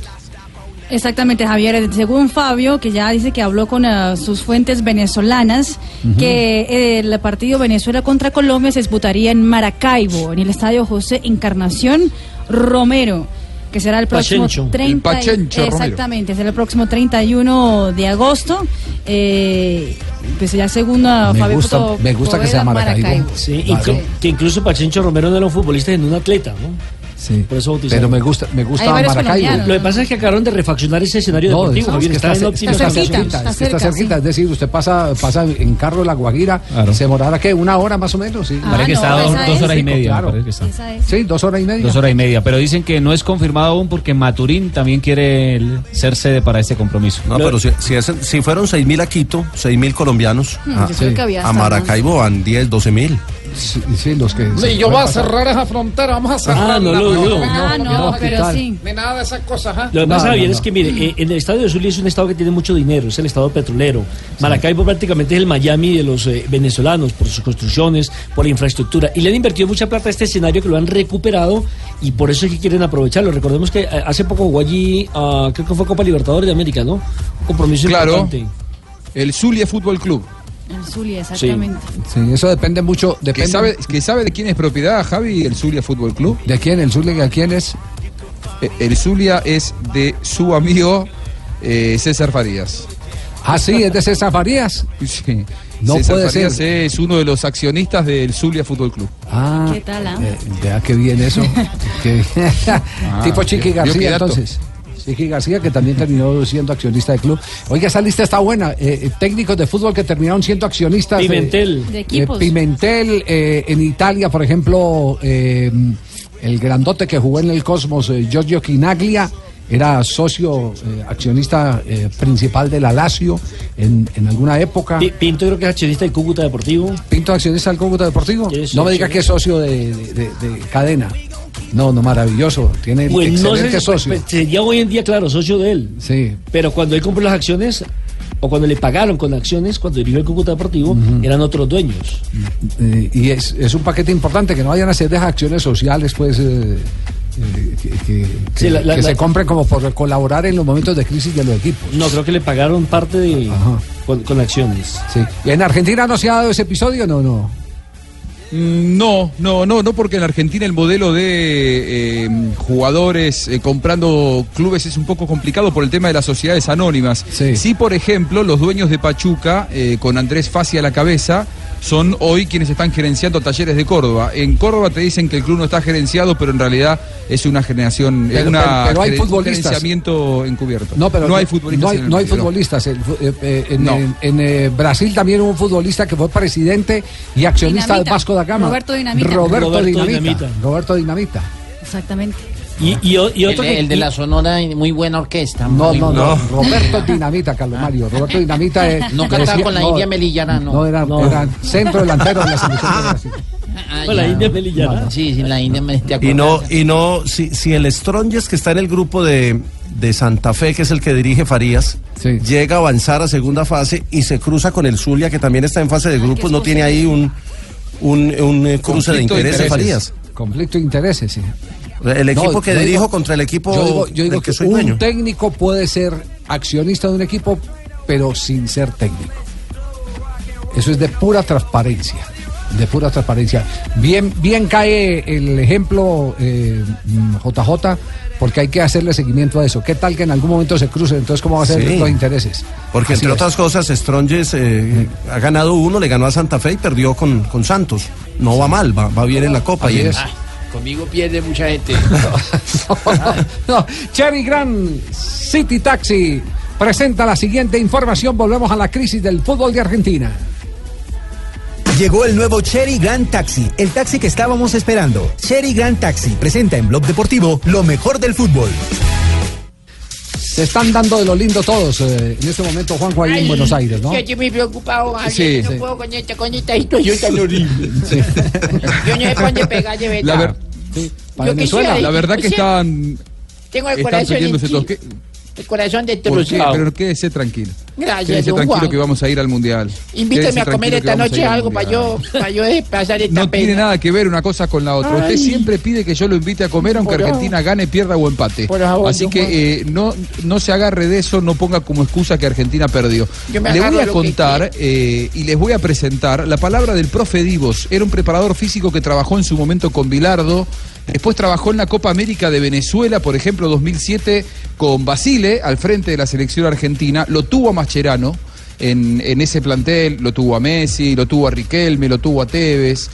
Exactamente, Javier. Según Fabio, que ya dice que habló con eh, sus fuentes venezolanas, que eh, el partido Venezuela contra Colombia se disputaría en Maracaibo, en el estadio José Encarnación Romero, que será el próximo Pachencho. 30 El Pachencho Romero. Exactamente, será el próximo 31 de agosto. Eh, pues ya según uh, Me Fabio gusta- me gusta que sea Maracaibo. Sí, Claro. inclu- que incluso Pachencho Romero no era un futbolista, sino un atleta, ¿no? Sí. Por eso bautizaron. Pero me gusta, me gusta Maracaibo. Lo que pasa es que acabaron de refaccionar ese escenario No, deportivo, es Javier, que está, está, óptima está cerquita, está está cerca, cerquita, es decir, usted pasa, pasa en carro de la Guajira, se demorará que una hora más o menos, sí. Ah, Parece que no, está dos, esa dos es. horas y media. Claro. que está. Es. Sí, dos horas y media. Dos horas y media, pero dicen que no es confirmado aún porque Maturín también quiere el- ser sede para este compromiso. No, pero si, si, es- si fueron 6.000 a Quito, 6.000 colombianos, Hmm, a, a Maracaibo van 10, 12.000. Sí, sí, los que. Y yo voy a cerrar esa frontera, vamos a cerrar. Ah, no lo digo. Ah, no, pero sí. Ni nada de esas cosas, ¿ah? Lo que pasa, No, Javier, no, es no. que mire, eh, en el estadio de Zulia es un estado que tiene mucho dinero, es el estado petrolero. Maracaibo prácticamente es el Miami de los eh, venezolanos por sus construcciones, por la infraestructura. Y le han invertido mucha plata a este escenario que lo han recuperado y por eso es que quieren aprovecharlo. Recordemos que eh, hace poco jugó allí, ah, creo que fue Copa Libertadores de América, ¿no? Un compromiso Claro. importante. El Zulia Fútbol Club. El Zulia, exactamente. Sí, eso depende mucho. ¿Que Depende, sabe, ¿Que sabe de quién es propiedad, Javi, el Zulia Fútbol Club? ¿De quién? ¿El Zulia de quién es? Eh, El Zulia es de su amigo eh, César Farías. Ah, sí, es de César Farías. Sí. No César puede Farías ser. es uno de los accionistas del Zulia Fútbol Club. Ah, ¿Qué tal, ah? eh, vea qué bien eso. Qué- tipo Chiqui García, dato. entonces. Chiqui García, que también terminó siendo accionista del club. Oiga, esa lista está buena. Eh, eh, técnicos de fútbol que terminaron siendo accionistas. de- Pimentel. De Eh, equipos. Pimentel, eh, en Italia, por ejemplo, eh, el grandote que jugó en el Cosmos, eh, Giorgio Quinaglia, era socio, eh, accionista eh, principal de la Lazio en, en alguna época. Pi- Pinto creo que es accionista del Cúcuta Deportivo. Pinto, accionista del Cúcuta Deportivo. No me diga sí. que es socio de, de- de- de cadena. No, no, maravilloso. Tiene Pues no excelente sé, socio. pues, sería hoy en día, claro, socio de él. Sí. Pero cuando él compró las acciones, o cuando le pagaron con acciones, cuando dirigió el Cúcuta Deportivo, eran otros dueños. Eh, y es, es un paquete importante que no vayan a ser de acciones sociales, pues. eh, eh, que que- Sí, que- la- la- que la- se compren como por colaborar en los momentos de crisis de los equipos. No, creo que le pagaron parte de con, con acciones. Sí. ¿Y en Argentina no se ha dado ese episodio? No, no. Mm, No, no, no, no, porque en Argentina el modelo de eh, jugadores eh, comprando clubes es un poco complicado por el tema de las sociedades anónimas. Sí, por ejemplo, los dueños de Pachuca, eh, con Andrés Fassi a la cabeza, son hoy quienes están gerenciando talleres de Córdoba. En Córdoba te dicen que el club no está gerenciado, pero en realidad es una generación, es Pero- una pero- pero hay geren- futbolistas. un gerenciamiento encubierto. No, pero no hay futbolistas. No hay, en el no hay medio, futbolistas. El eh, eh, en No. en- en, eh, Brasil también hubo un futbolista que fue presidente y accionista Dinamita. del Vasco da Gama. Roberto Dinamita. Roberto, Roberto Dinamita. Dinamita. Roberto Dinamita. Exactamente. Y, y, o- y otro el, que- el de la Sonora, muy buena orquesta. No, muy no, no. Roberto Dinamita, Carlos Mario. Roberto Dinamita es. No cantaba decía- con la no, India Melillana, no. No, era, No. era centro delantero de la selección de Brasil. Ah, Con la. India Melillana. Sí, sí, la India me ¿te Y no, y no, si, si el Strongest que está en el grupo de, de Santa Fe, que es el que dirige Farías, Sí. llega a avanzar a segunda fase y se cruza con el Zulia, que también está en fase de grupos, no tiene ahí un, un, un, eh, cruce de intereses. Farías. Conflicto de intereses, sí. El equipo No, que dirijo digo- contra el equipo Yo digo, yo digo del que, que soy un dueño. técnico puede ser accionista de un equipo, pero sin ser técnico. Eso es de pura transparencia. De pura transparencia. Bien, bien cae el ejemplo eh, JJ, porque hay que hacerle seguimiento a eso. ¿Qué tal que en algún momento se crucen? Entonces, ¿cómo va a ser Sí. los intereses? Porque Así entre es. otras cosas, Strongest eh, ha ganado uno, le ganó a Santa Fe y perdió con, con Santos. No va mal, va, va bien en la Copa. Así y es. Conmigo pierde mucha gente. No, Cherry Grand City Taxi presenta la siguiente información. Volvemos a la crisis del fútbol de Argentina. Llegó el nuevo Cherry Grand Taxi, el taxi que estábamos esperando. Cherry Grand Taxi presenta en Blog Deportivo lo mejor del fútbol. Se están dando de lo lindo todos eh, en este momento, Juanjo, ahí en Ay, Buenos Aires, ¿no? Yo estoy muy preocupado, Javier, Sí, no sí. puedo con esta, con esta situación tan horrible. Yo no sé por dónde pegar de verdad. La, ver- para Yo Venezuela, la verdad que quisiera- están, Tengo el están corazón en todos. chi- ¿Qué- el corazón destrozado. Pero quédese tranquilo. Gracias, don tranquilo Juan. que vamos a ir al Mundial. Invíteme a comer esta noche al algo para yo, para yo pasar esta No tiene pena. nada que ver una cosa con la otra. Usted siempre pide que yo lo invite a comer aunque Por Argentina gane, pierda o empate. Por favor, Así que eh, no, no se agarre de eso, no ponga como excusa que Argentina perdió. Le voy a contar eh, y les voy a presentar la palabra del profe Divos. Era un preparador físico que trabajó en su momento con Bilardo. Después trabajó en la Copa América de Venezuela, por ejemplo, 2007, con Basile al frente de la selección argentina. Lo tuvo a En, ese plantel, lo tuvo a Messi, lo tuvo a Riquelme, lo tuvo a Tevez.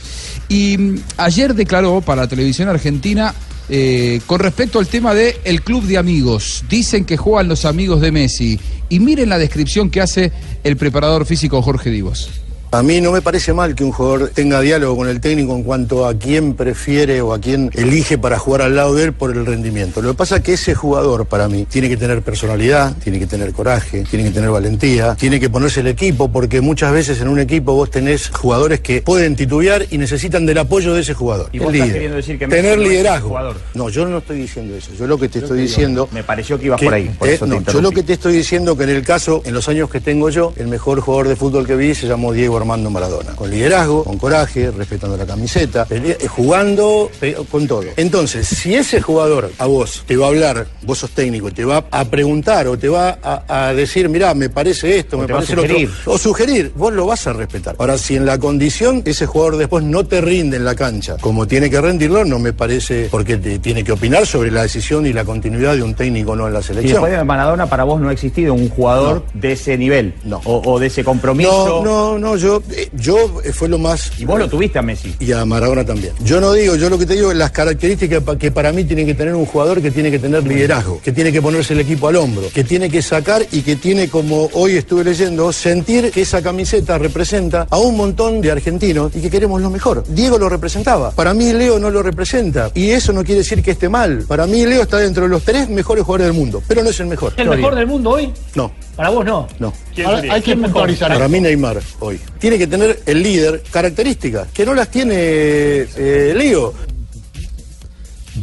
Y mm, ayer declaró para la televisión argentina eh, con respecto al tema de el club de amigos. Dicen que juegan los amigos de Messi. Y miren la descripción que hace el preparador físico Jorge Divos. A mí no me parece mal que un jugador tenga diálogo con el técnico en cuanto a quién prefiere o a quién elige para jugar al lado de él por el rendimiento. Lo que pasa es que ese jugador, para mí, tiene que tener personalidad, tiene que tener coraje, tiene que tener valentía, tiene que ponerse el equipo, porque muchas veces en un equipo vos tenés jugadores que pueden titubear y necesitan del apoyo de ese jugador. Y vos estás queriendo decir que tener no liderazgo. jugador. No, yo no estoy diciendo eso. Yo lo que te Yo estoy te digo, diciendo. me pareció que ibas por ahí, por eh, eso te no, yo lo que te estoy diciendo que en el caso, en los años que tengo yo, el mejor jugador de fútbol que vi se llamó Diego Armando Maradona. Con liderazgo, con coraje, respetando la camiseta, pelea- eh, jugando con todo. Entonces, si ese jugador a vos te va a hablar, vos sos técnico, te va a preguntar o te va a, a decir, mirá, me parece esto, O me parece lo otro, o sugerir, vos lo vas a respetar. Ahora, si en la condición ese jugador después no te rinde en la cancha como tiene que rendirlo, no me parece porque te tiene que opinar sobre la decisión y la continuidad de un técnico no en la Y selección. después de Maradona, para vos no ha existido un jugador de ese nivel o, o de ese compromiso. No, no, no, yo, eh, yo eh, fue lo más. Y vos lo tuviste a Messi. Y a Maradona también. Yo no digo, yo lo que te digo es las características que para mí tiene que tener un jugador que tiene que tener liderazgo, que tiene que ponerse el equipo al hombro, que tiene que sacar y que tiene, como hoy estuve leyendo, sentir que esa camiseta representa a un montón de argentinos y que queremos lo mejor. Diego lo representaba. Para mí Leo no lo representa. Y eso no quiere decir que esté mal. Para mí Leo está dentro de los tres mejores jugadores del mundo, pero no es el mejor. ¿El mejor del mundo hoy? No. Para vos no. No. Ahora, hay que puntualizar. Para mí Neymar hoy. Tiene que tener el líder características que no las tiene eh, Leo.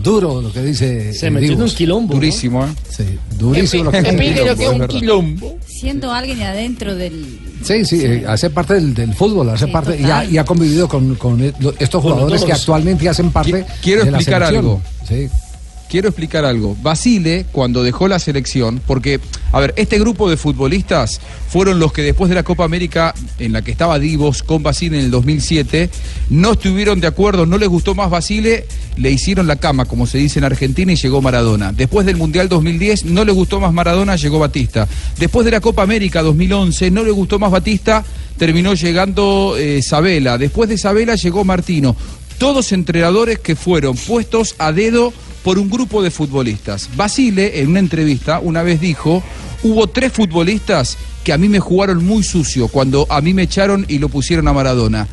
Duro lo que dice. Se metió en un quilombo. Durísimo, ¿eh? Sí, durísimo lo que dice. Lo que es un verdad. quilombo. Siendo alguien adentro del. Sí, sí, eh, hace parte del, del fútbol, hace parte y ha, y ha convivido con, con e- estos jugadores que actualmente hacen parte Quiero de la explicar algo. Sí. Quiero explicar algo. Basile, cuando dejó la selección, porque, a ver, este grupo de futbolistas fueron los que después de la Copa América, en la que estaba Divos con Basile en el 2007, no estuvieron de acuerdo, no les gustó más Basile, le hicieron la cama, como se dice en Argentina, y llegó Maradona. Después del Mundial 2010, no le gustó más Maradona, llegó Batista. Después de la Copa América 2011, no le gustó más Batista, terminó llegando eh, Sabela. Después de Sabela llegó Martino. Todos entrenadores que fueron puestos a dedo por un grupo de futbolistas. Basile, en una entrevista, una vez dijo, hubo tres futbolistas que a mí me jugaron muy sucio cuando a mí me echaron y lo pusieron a Maradona.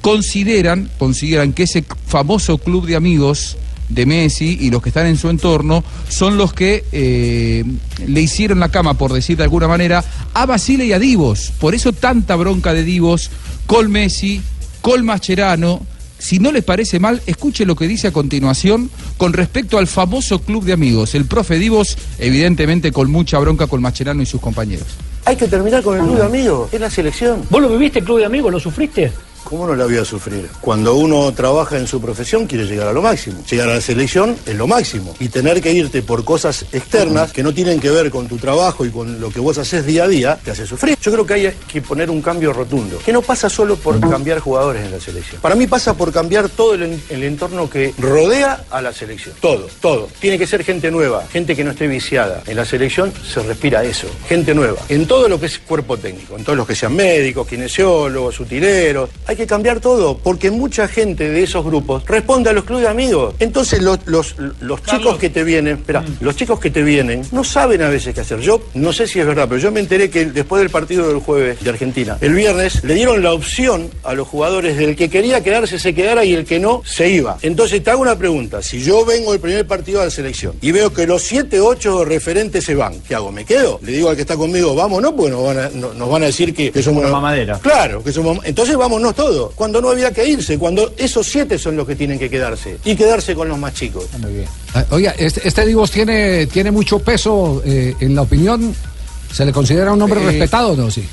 Consideran, consideran que ese famoso club de amigos de Messi y los que están en su entorno son los que eh, le hicieron la cama, por decir de alguna manera, a Basile y a Divos. Por eso tanta bronca de Divos con Messi, con Mascherano. Si no les parece mal, escuche lo que dice a continuación con respecto al famoso club de amigos. El profe Divos, evidentemente con mucha bronca con Mascherano y sus compañeros. Hay que terminar con el club de amigos, es la selección. ¿Vos lo viviste, el club de amigos? ¿Lo sufriste? ¿Cómo no la voy a sufrir? Cuando uno trabaja en su profesión quiere llegar a lo máximo. Llegar a la selección es lo máximo. Y tener que irte por cosas externas que no tienen que ver con tu trabajo y con lo que vos haces día a día, te hace sufrir. Yo creo que hay que poner un cambio rotundo. Que no pasa solo por cambiar jugadores en la selección. Para mí pasa por cambiar todo el, en- el entorno que rodea a la selección. Todo, todo. Tiene que ser gente nueva, gente que no esté viciada. En la selección se respira eso, gente nueva. En todo lo que es cuerpo técnico, en todos los que sean médicos, kinesiólogos, utileros. Hay cambiar todo, porque mucha gente de esos grupos responde a los clubes de amigos. Entonces los, los, los chicos que te vienen, espera, los chicos que te vienen no saben a veces qué hacer. Yo no sé si es verdad, pero yo me enteré que después del partido del jueves de Argentina, el viernes le dieron la opción a los jugadores del que quería quedarse se quedara y el que no se iba. Entonces te hago una pregunta, si yo vengo el primer partido de la selección y veo que los 7, 8 referentes se van, ¿qué hago? ¿Me quedo? Le digo al que está conmigo, vámonos, porque nos van a, no- nos van a decir que, que somos... Una mamadera. Claro, que somos... Entonces vámonos todos, cuando no había que irse, cuando esos siete son los que tienen que quedarse y quedarse con los más chicos. Ah, Oiga, este, este Divos tiene, tiene mucho peso eh, en la opinión. ¿Se le considera un hombre Eh, respetado o no? Sí.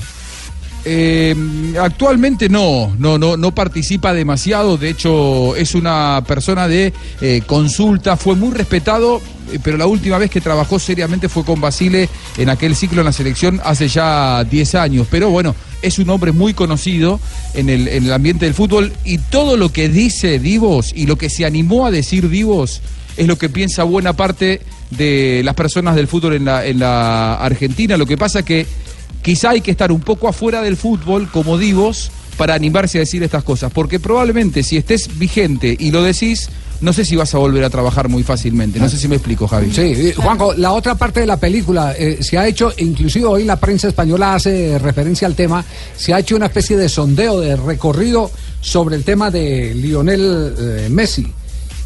Eh, actualmente no, no, no, no participa demasiado. De hecho, es una persona de eh, consulta. Fue muy respetado, eh, pero la última vez que trabajó seriamente fue con Basile en aquel ciclo en la selección hace ya 10 años. Pero bueno, es un hombre muy conocido en el, en el ambiente del fútbol y todo lo que dice Divos y lo que se animó a decir Divos es lo que piensa buena parte de las personas del fútbol en la, en la Argentina. Lo que pasa que quizá hay que estar un poco afuera del fútbol como divos para animarse a decir estas cosas, porque probablemente si estés vigente y lo decís, no sé si vas a volver a trabajar muy fácilmente. No sé si me explico, Javi. Sí, eh, Juanjo, la otra parte de la película eh, se ha hecho, inclusive hoy la prensa española hace referencia al tema, se ha hecho una especie de sondeo, de recorrido sobre el tema de Lionel eh, Messi.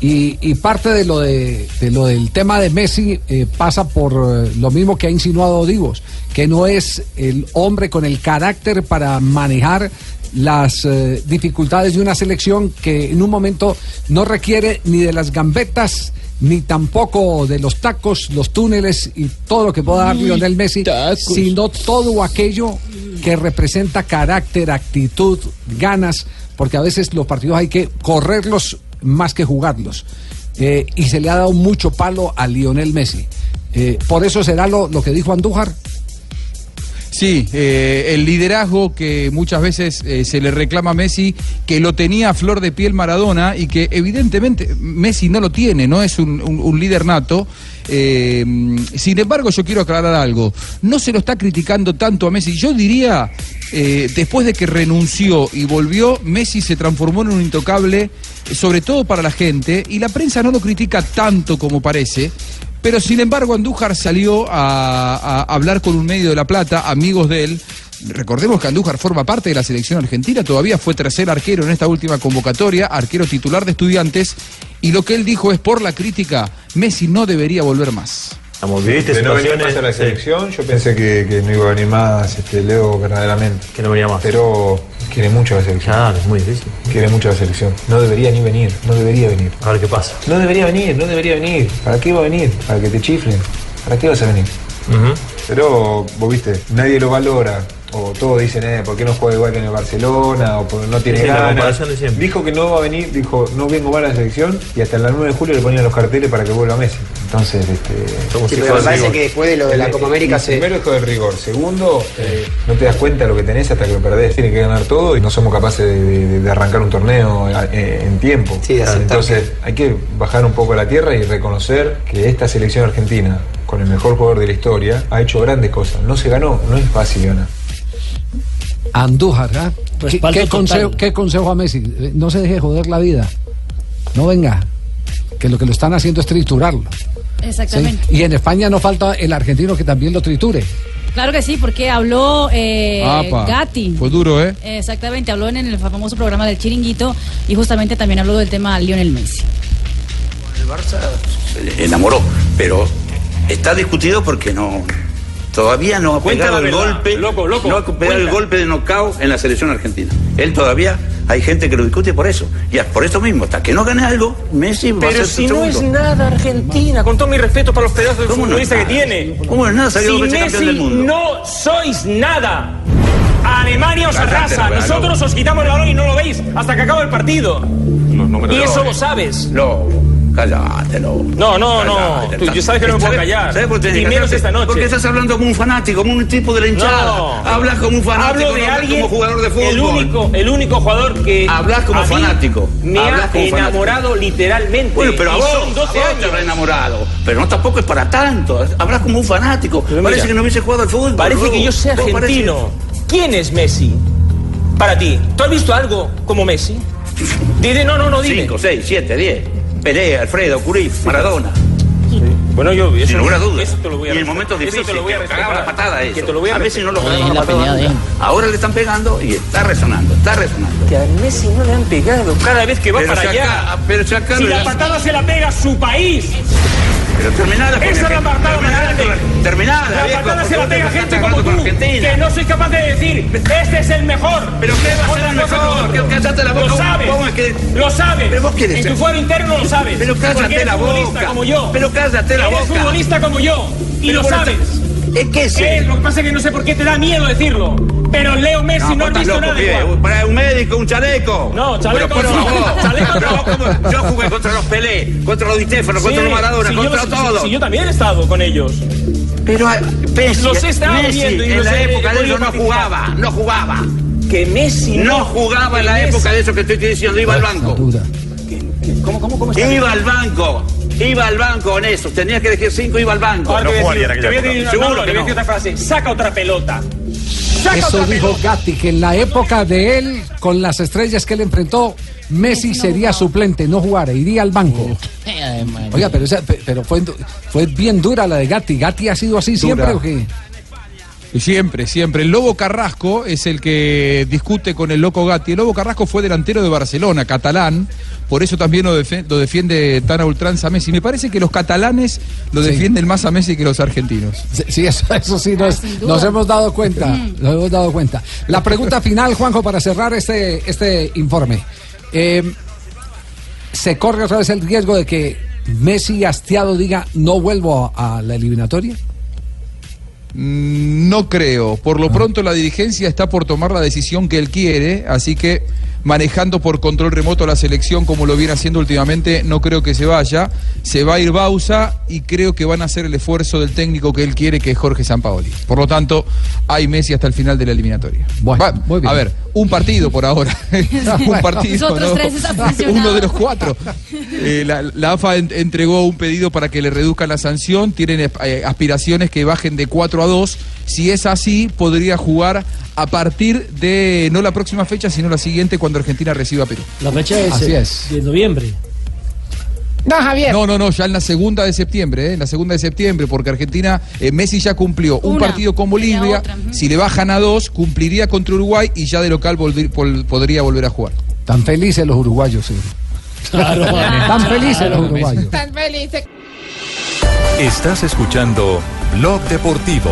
Y, y parte de lo, de, de lo del tema de Messi eh, pasa por eh, lo mismo que ha insinuado Divos, que no es el hombre con el carácter para manejar las eh, dificultades de una selección que en un momento no requiere ni de las gambetas ni tampoco de los tacos, los túneles y todo lo que pueda dar Lionel Messi, sino todo aquello que representa carácter, actitud, ganas, porque a veces los partidos hay que correrlos más que jugarlos. Eh, y se le ha dado mucho palo a Lionel Messi. Eh, por eso será lo, lo que dijo Andújar. Sí, eh, el liderazgo que muchas veces eh, se le reclama a Messi, que lo tenía a flor de piel Maradona y que evidentemente Messi no lo tiene, no es un, un- líder nato. Eh, sin embargo, yo quiero aclarar algo. No se lo está criticando tanto a Messi. Yo diría, después de que renunció y volvió, Messi se transformó en un intocable, sobre todo para la gente, y la prensa no lo critica tanto como parece. Pero sin embargo, Andújar salió a, a hablar con un medio de La Plata, amigos de él. Recordemos que Andújar forma parte de la selección argentina, todavía fue tercer arquero en esta última convocatoria, arquero titular de estudiantes, y lo que él dijo es, por la crítica, Messi no debería volver más. ¿Viste de no venir más a la sí. selección, yo pensé que, que no iba a venir más este, Leo verdaderamente. Que no venía más. Pero quiere mucho la selección. Claro, es muy difícil. Quiere mucho la selección. No debería ni venir, no debería venir. A ver qué pasa. No debería venir, no debería venir. ¿Para qué iba a venir? Para que te chiflen. ¿Para qué vas a venir? Pero, vos viste, nadie lo valora. O todos dicen, eh, ¿por qué no juega igual que en el Barcelona? O no tiene Sí, ganas. Dijo que no va a venir, dijo, no vengo más a la selección. Y hasta el 9 de julio le ponían los carteles para que vuelva Messi. Entonces, este. Sí, pero me parece que después de lo de la Copa América se- Primero esto del rigor. Segundo, eh, no te das cuenta de lo que tenés hasta que lo perdés. Tiene que ganar todo y no somos capaces de, de- de arrancar un torneo eh, en tiempo. Sí, de. Entonces, hay que bajar un poco a la tierra y reconocer que esta selección argentina, con el mejor jugador de la historia, ha hecho grandes cosas. No se ganó, no es fácil ganar. Andújar, ¿ah? ¿Qué, consejo, qué consejo a Messi? Eh, No se deje joder la vida. No venga. Que lo que lo están haciendo es triturarlo. ¿sí? Exactamente. Y en España no falta el argentino que también lo triture. Claro que sí, porque habló eh, Gatti. Fue duro, ¿eh? Exactamente, habló en el famoso programa del Chiringuito y justamente también habló del tema Lionel Messi. El Barça se enamoró, pero está discutido porque no todavía no ha Cuenta pegado el verdad, golpe, loco, loco, no ha pegado el golpe de knockout en la selección argentina. Él todavía hay gente que lo discute por eso. Y es por eso mismo, hasta que no gane algo, Messi va a Pero ser si su no es nada Argentina, con todo mi respeto para los pedazos de ¿Cómo no futbolista que tiene. ¿Cómo no es nada? Salió Si campeón Messi del mundo. no sois nada. Alemania os arrasa, nosotros os quitamos el balón y no lo veis hasta que acaba el partido. y eso lo sabes. No, cállate, no. No, no. Tú, yo sabes que no me puedo callar. ¿Sabes por qué Y menos esta noche. Porque estás hablando como un fanático, como un tipo de la hinchada. No. Hablas como un fanático, Hablo de no alguien, como jugador de fútbol. El único, el único jugador que. Hablas como fanático. Me ha como fanático. enamorado literalmente. Bueno, pero a vos, son 12 a vos te años. habrá enamorado. Pero no tampoco es para tanto. Hablas como un fanático. Parece mira, que no hubiese jugado al fútbol. Parece que yo sea Vos parece- argentino. ¿Quién es Messi? Para ti. ¿Tú has visto algo como Messi? Dime, no, no, no, dime. 5, 6, 7, 10. Pelé, Alfredo, Cruyff, Maradona. Bueno, yo. Eso, Sin lugar a dudas. Eso te lo voy a y en momentos difíciles. te lo voy a cagaba la patada eso. Que te lo voy a a veces no lo cagaba la patada nunca. Ahora le están pegando y está resonando, está resonando. Que a Messi no le han pegado cada vez que va Pero para si allá. acá- pero si acá si la patada se la pega a su país. Pero terminada con Esa es la patada más Terminada grande. Terminada, La porque se la pega gente como tú. Que no soy capaz de decir, este es el mejor. Pero ¿qué va a ser el mejor? Cállate la boca. Lo sabes. ¿Cómo es que- Lo sabes. Pero vos quieres En tu fuero interno lo sabes. Pero cállate eres la boca. como yo. Pero cállate la Eres boca. futbolista como yo. Y lo sabes. Es que sí. Eh, lo que pasa es que no sé por qué te da miedo decirlo. Pero Leo Messi no, vos ha estás visto loco, nada igual. Para un médico, un chaleco. No, chaleco Pero por no. favor. Chaleco no. Yo jugué contra los Pelé, contra los Di Stefano, Sí, contra los Maradona, contra todos. sí, yo también he estado con ellos. Pero Messi, Los he estado Messi viendo y en los la he época de ellos no jugaba, no jugaba. Que Messi No jugaba en la época de eso que estoy diciendo, iba al banco. ¿Cómo, cómo, cómo está? Iba al banco. Iba al banco en eso. Tenía que elegir cinco, iba al banco. Ahora te voy a decir- te voy a decir- no, Seguro no, te que voy a no. decir otra frase. Saca otra pelota. Saca Eso otra dijo pelota. Gatti, que en la época de él, con las estrellas que él enfrentó, Messi sería suplente, no jugara, iría al banco. Oiga, pero, esa- pero fue, fue bien dura la de Gatti. ¿Gatti ha sido así siempre o qué? Siempre, siempre. El Lobo Carrasco es el que discute con el Loco Gatti. El Lobo Carrasco fue delantero de Barcelona, catalán. Por eso también lo, lo defiende tan a ultranza Messi. Me parece que los catalanes lo Sí. defienden más a Messi que los argentinos. Sí, Sí, eso, eso sí, nos, nos hemos dado cuenta. Nos hemos dado cuenta. La pregunta final, Juanjo, para cerrar este, este informe. Eh, ¿Se corre otra vez el riesgo de que Messi hastiado diga no vuelvo a, a la eliminatoria? No creo. Por lo pronto la dirigencia está por tomar la decisión que él quiere, así que manejando por control remoto la selección como lo viene haciendo últimamente, no creo que se vaya. Se va a ir Bausa y creo que van a hacer el esfuerzo del técnico que él quiere, que es Jorge Sampaoli. Por lo tanto, hay Messi hasta el final de la eliminatoria. Va- a ver, un partido por ahora. un partido. Los otros ¿no? tres están funcionando. Uno de los cuatro. Eh, la, la AFA en- entregó un pedido para que le reduzcan la sanción. Tienen eh, aspiraciones que bajen de 4 a 2. Si es así, podría jugar a partir de no la próxima fecha, sino la siguiente cuando Argentina reciba a Perú. La fecha es, Así eh, es. de noviembre. No, Javier. No, no, no, ya en la segunda de septiembre, ¿eh? en la segunda de septiembre, porque Argentina, eh, Messi ya cumplió un partido con Bolivia, si le bajan a dos, cumpliría contra Uruguay y ya de local pol- podría volver a jugar. Tan felices los uruguayos, sí. Tan felices los uruguayos. Tan felices. Estás escuchando Blog Deportivo.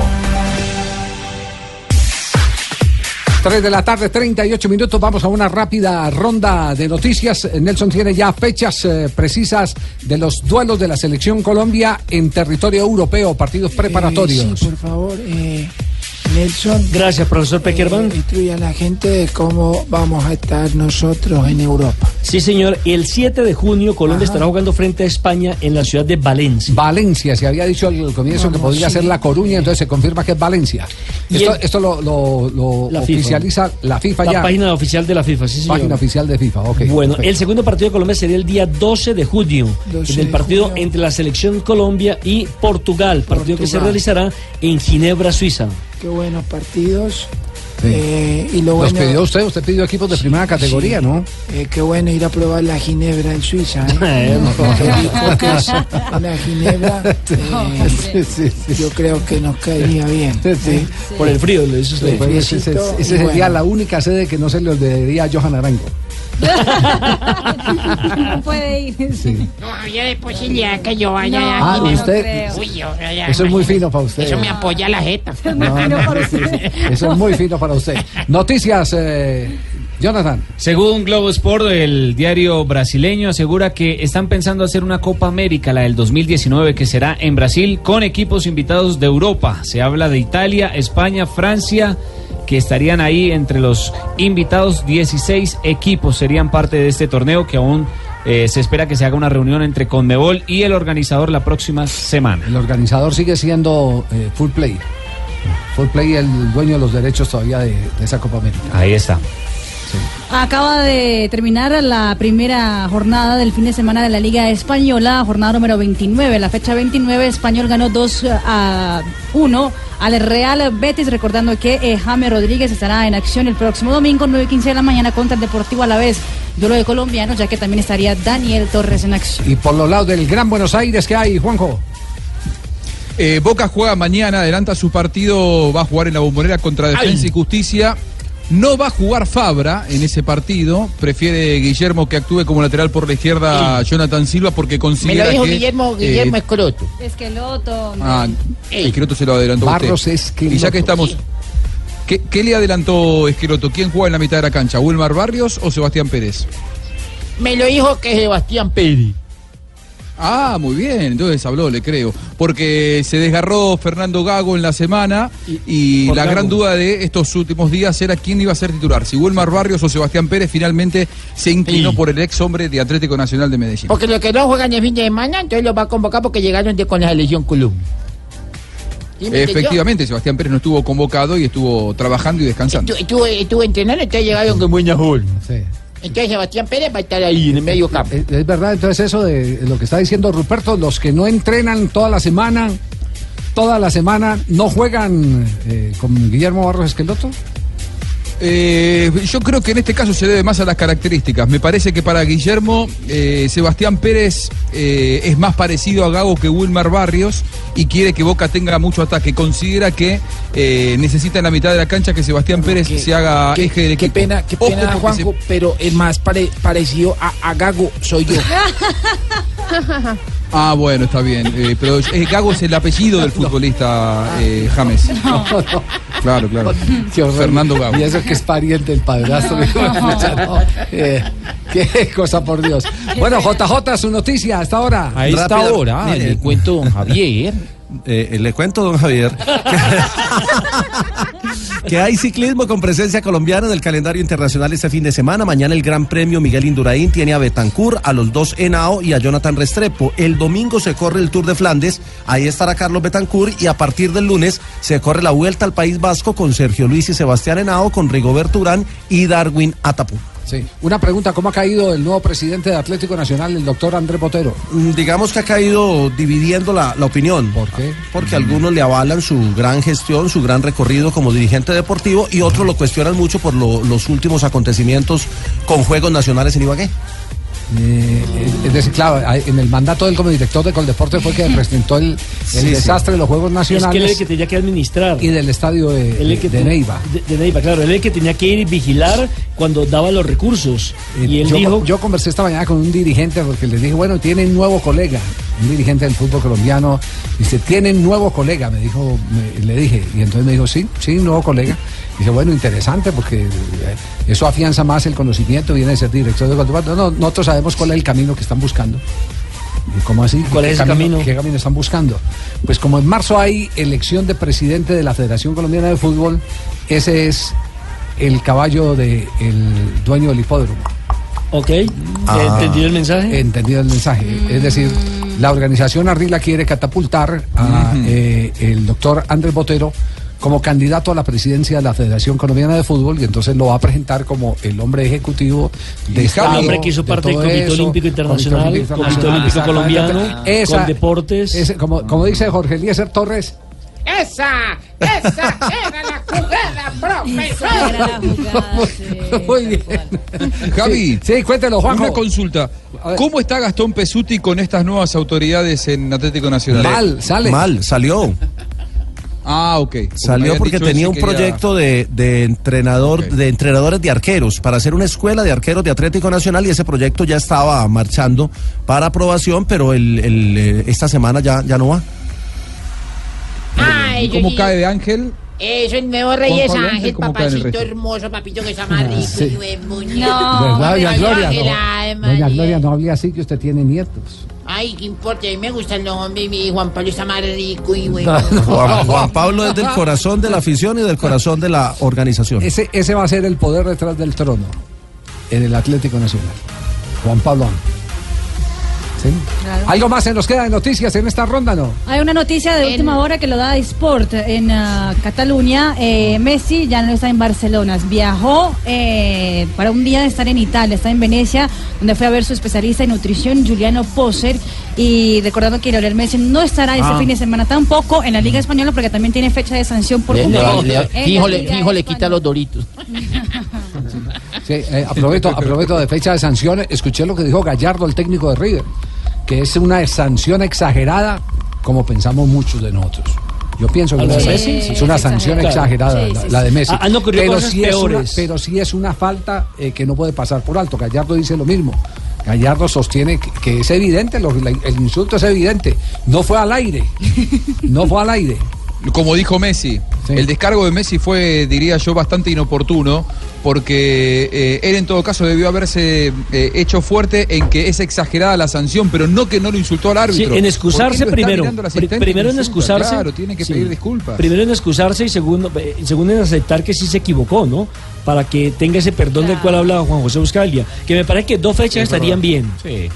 3 de la tarde, 38 minutos. Vamos a una rápida ronda de noticias. Nelson tiene ya fechas eh, precisas de los duelos de la selección Colombia en territorio europeo, partidos preparatorios. Eh, sí, por favor, eh, Nelson. Gracias, profesor Peckerman. Eh, instruye a la gente de cómo vamos a estar nosotros en Europa. Sí, señor. El 7 de junio Colombia estará jugando frente a España en la ciudad de Valencia. Valencia, se había dicho al comienzo que Vamos, podría sí. ser La Coruña, entonces se confirma que es Valencia. Y Esto, el- esto lo, lo- lo La FIFA. oficializa la FIFA La ya. página oficial de la FIFA, sí, señor. Página oficial de FIFA, ok. Bueno, perfecto. el segundo partido de Colombia sería el día 12 de junio, 12 en el partido junio. entre la selección Colombia y Portugal, partido que se Portugal. realizará en Ginebra, Suiza. Qué buenos partidos. Sí. Eh, y lo Los pidió usted, usted pidió equipos de primera categoría, Sí. ¿no? eh, qué bueno ir a probar la ginebra en Suiza. ¿eh? Eh, que es una ginebra. yo creo que nos caería bien. ¿eh? Por el frío, lo dice usted. Sí, ese ese- Friecito, ese y sería bueno. la única sede que no se le olvidaría a Johan Arango. No puede ir. No había posibilidad que yo vaya No, a Ah, Ginebra. usted- Uy, yo, ya, Eso es muy fino para usted. Eso me apoya la jeta. No, no, Eso es muy fino para usted. Noticias, eh, Jonathan. Según Globo Sport, el diario brasileño asegura que están pensando hacer una Copa América, la del 2019, que será en Brasil, con equipos invitados de Europa. Se habla de Italia, España, Francia, que estarían ahí entre los invitados. 16 equipos serían parte de este torneo que aún eh, se espera que se haga una reunión entre Conmebol y el organizador la próxima semana. El organizador sigue siendo eh, Full Play. Full Play, el dueño de los derechos todavía de, de esa Copa América. Ahí está. Acaba de terminar la primera jornada del fin de semana de la Liga Española, jornada número 29. La fecha 29, Español ganó 2 a 1 al Real Betis, recordando que eh, James Rodríguez estará en acción el próximo domingo, 9 y 15 de la mañana, contra el Deportivo a la vez. Duelo de colombianos, ya que también estaría Daniel Torres en acción. Y por los lados del Gran Buenos Aires, ¿qué hay, Juanjo? Eh, Boca juega mañana, adelanta su partido, va a jugar en la bombonera contra Defensa y Justicia. No va a jugar Fabra en ese partido, prefiere Guillermo que actúe como lateral por la izquierda Jonathan Silva porque Me considera lo dijo que, Guillermo, eh, Guillermo Escroto. Esqueloto. Ah, Esqueloto se lo adelantó Barros usted. Esqueloto. Y ya que estamos, ¿qué, qué le adelantó Esqueloto? ¿Quién juega en la mitad de la cancha? ¿Wilmar Barrios o Sebastián Pérez? Me lo dijo que Sebastián Pérez. Ah, muy bien, entonces habló, le creo. Porque se desgarró Fernando Gago en la semana y, la Gago. gran duda de estos últimos días era quién iba a ser titular, si Wilmar Barrios o Sebastián Pérez. Finalmente se inclinó por el ex hombre de Atlético Nacional de Medellín. Porque los que no juegan el fin de semana, entonces los va a convocar porque llegaron de, con la selección Colombia. ¿Sí me entendió? Efectivamente, Sebastián Pérez no estuvo convocado y estuvo trabajando y descansando. Estuvo, estuvo, estuvo entrenando, entonces llegaron con buena forma. Sí. Entonces Sebastián Pérez va a estar ahí en el medio campo. Es, verdad, entonces eso de lo que está diciendo Ruperto, los que no entrenan toda la semana toda la semana no juegan eh, con Guillermo Barros Esqueloto? Eh, yo creo que en este caso se debe más a las características. Me parece que para Guillermo, eh, Sebastián Pérez eh, es más parecido a Gago que Wilmar Barrios y quiere que Boca tenga mucho ataque. Considera que eh, necesita en la mitad de la cancha que Sebastián Pérez se haga Qué, eje del qué equipo. pena, qué pena, Juanjo, pero el más pare- parecido a, a Gago soy yo. Ah, bueno, está bien. Eh, pero eh, Gago es el apellido del futbolista eh, James. Claro, claro. Qué horror. Fernando Gago. Y eso que es pariente del padrastro. No. Eh, qué cosa, por Dios. Bueno, JJ, su noticia hasta ahora. A esta hora, le cuento don Javier. Eh, le cuento, don Javier, que hay ciclismo con presencia colombiana en el calendario internacional este fin de semana. Mañana el Gran Premio Miguel Indurain tiene a Betancourt, a los dos Henao y a Jonathan Restrepo. El domingo se corre el Tour de Flandes, ahí estará Carlos Betancourt y a partir del lunes se corre la Vuelta al País Vasco con Sergio Luis y Sebastián Henao, con Rigoberto Urán y Darwin Atapú. Sí. Una pregunta, ¿cómo ha caído el nuevo presidente de Atlético Nacional, el doctor Andrés Botero? Mm, Digamos que ha caído dividiendo la, la opinión. ¿Por qué? Porque algunos le avalan su gran gestión, su gran recorrido como dirigente deportivo y otros lo cuestionan mucho por lo- los últimos acontecimientos con Juegos Nacionales en Ibagué. Eh, es decir, claro, en el mandato del como director de Coldeporte fue que presentó el, el Sí, sí. desastre de los Juegos Es Nacionales que él es el que tenía que administrar. y del estadio de, Él es el que de te- Neiva. De, de Neiva, claro. Él es el que tenía que ir y vigilar cuando daba los recursos. y él yo, dijo... yo conversé esta mañana con un dirigente porque le dije, bueno, tiene un nuevo colega, un dirigente del fútbol colombiano. Dice, tiene un nuevo colega, me dijo, me- le dije. Y entonces me dijo, sí, sí, nuevo colega. Dije, bueno, interesante porque eh, eso afianza más el conocimiento, viene de ser director de Coldeporte. No, nosotros sabemos cuál es el camino que están buscando. ¿Y ¿Cómo así? ¿Cuál ¿Qué es ese camino? ¿Qué camino están buscando? Pues como en marzo hay elección de presidente de la Federación Colombiana de Fútbol, ese es el caballo del dueño del hipódromo. Ok, Ah. ¿entendido el mensaje? Entendido el mensaje. Es decir, la organización Arrila quiere catapultar a Ujú. eh, el doctor Andrés Botero como candidato a la presidencia de la Federación Colombiana de Fútbol y entonces lo va a presentar como el hombre ejecutivo de El Estado, hombre que hizo de parte del Comité eso, Olímpico Internacional, Comité Olímpico Comité. Colombiano, Esa- con deportes. ese, como, como dice Jorge Eliezer Torres, Esa, esa era la jugada, profesor. Muy bien. Javi. Sí, sí, cuéntelo, Juanjo. Una consulta. ¿Cómo está Gastón Pesuti con estas nuevas autoridades en Atlético Nacional? Mal, sale. Mal, salió. Ah, ok. Salió porque tenía un proyecto de, de entrenador, de entrenadores de arqueros, para hacer una escuela de arqueros de Atlético Nacional y ese proyecto ya estaba marchando para aprobación, pero el, el, eh, esta semana ya, ya no va. Ay, ¿Cómo cae de Ángel? Eso, el nuevo Reyes Ángel, Ángel, ¿cómo cae en el papacito hermoso, papito que está más rico Sí. y buen muñeco. ¿verdad, doña Gloria? Ángel, No, doña. Gloria, no hable así que usted tiene nietos. Ay, qué importa, a mí me gusta el nombre, mi Juan Pablo está más rico y buen Juan, Juan Pablo es del corazón de la afición y del corazón de la organización. Ese, ese va a ser el poder detrás del trono en el Atlético Nacional. Juan Pablo. ¿Sí? ¿Algo más se nos queda de noticias en esta ronda, no? Hay una noticia de última hora que lo da Sport en ah, Cataluña. Eh, Messi ya no está en Barcelona. Viajó eh, para un día de estar en Italia, está en Venecia, donde fue a ver su especialista en nutrición, Juliano Poser. Y recordando que Lionel Messi no estará este Ah. fin de semana tampoco en la Liga Española porque también tiene fecha de sanción por Le- le- cumplir le- en la fijo, le, Liga fijo, le quita los doritos. Sí, eh, aprovecho, aprovecho de fecha de sanciones. Escuché lo que dijo Gallardo, el técnico de River, que es una sanción exagerada, como pensamos muchos de nosotros. Yo pienso que ¿A lo es, una sanción exagerada, Sí, la, de. Messi. Ah, ocurrido pero, sí es una, peores. pero sí es una falta eh, que no puede pasar por alto. Gallardo dice lo mismo. Gallardo sostiene que, que es evidente, lo- la- el insulto es evidente. No fue al aire. No fue al aire. Como dijo Messi, el descargo de Messi fue, diría yo, bastante inoportuno, porque eh, él en todo caso debió haberse eh, hecho fuerte en que es exagerada la sanción, pero no que no lo insultó al Sí, árbitro. en excusarse ¿Por qué lo está primero. primero en excusarse. Claro, tiene que Sí. pedir disculpas. Primero en excusarse y segundo, eh, segundo en aceptar que sí se equivocó, ¿no? Para que tenga ese perdón del cual hablaba Juan José Buscalia. Que me parece que dos fechas Es estarían verdad. bien.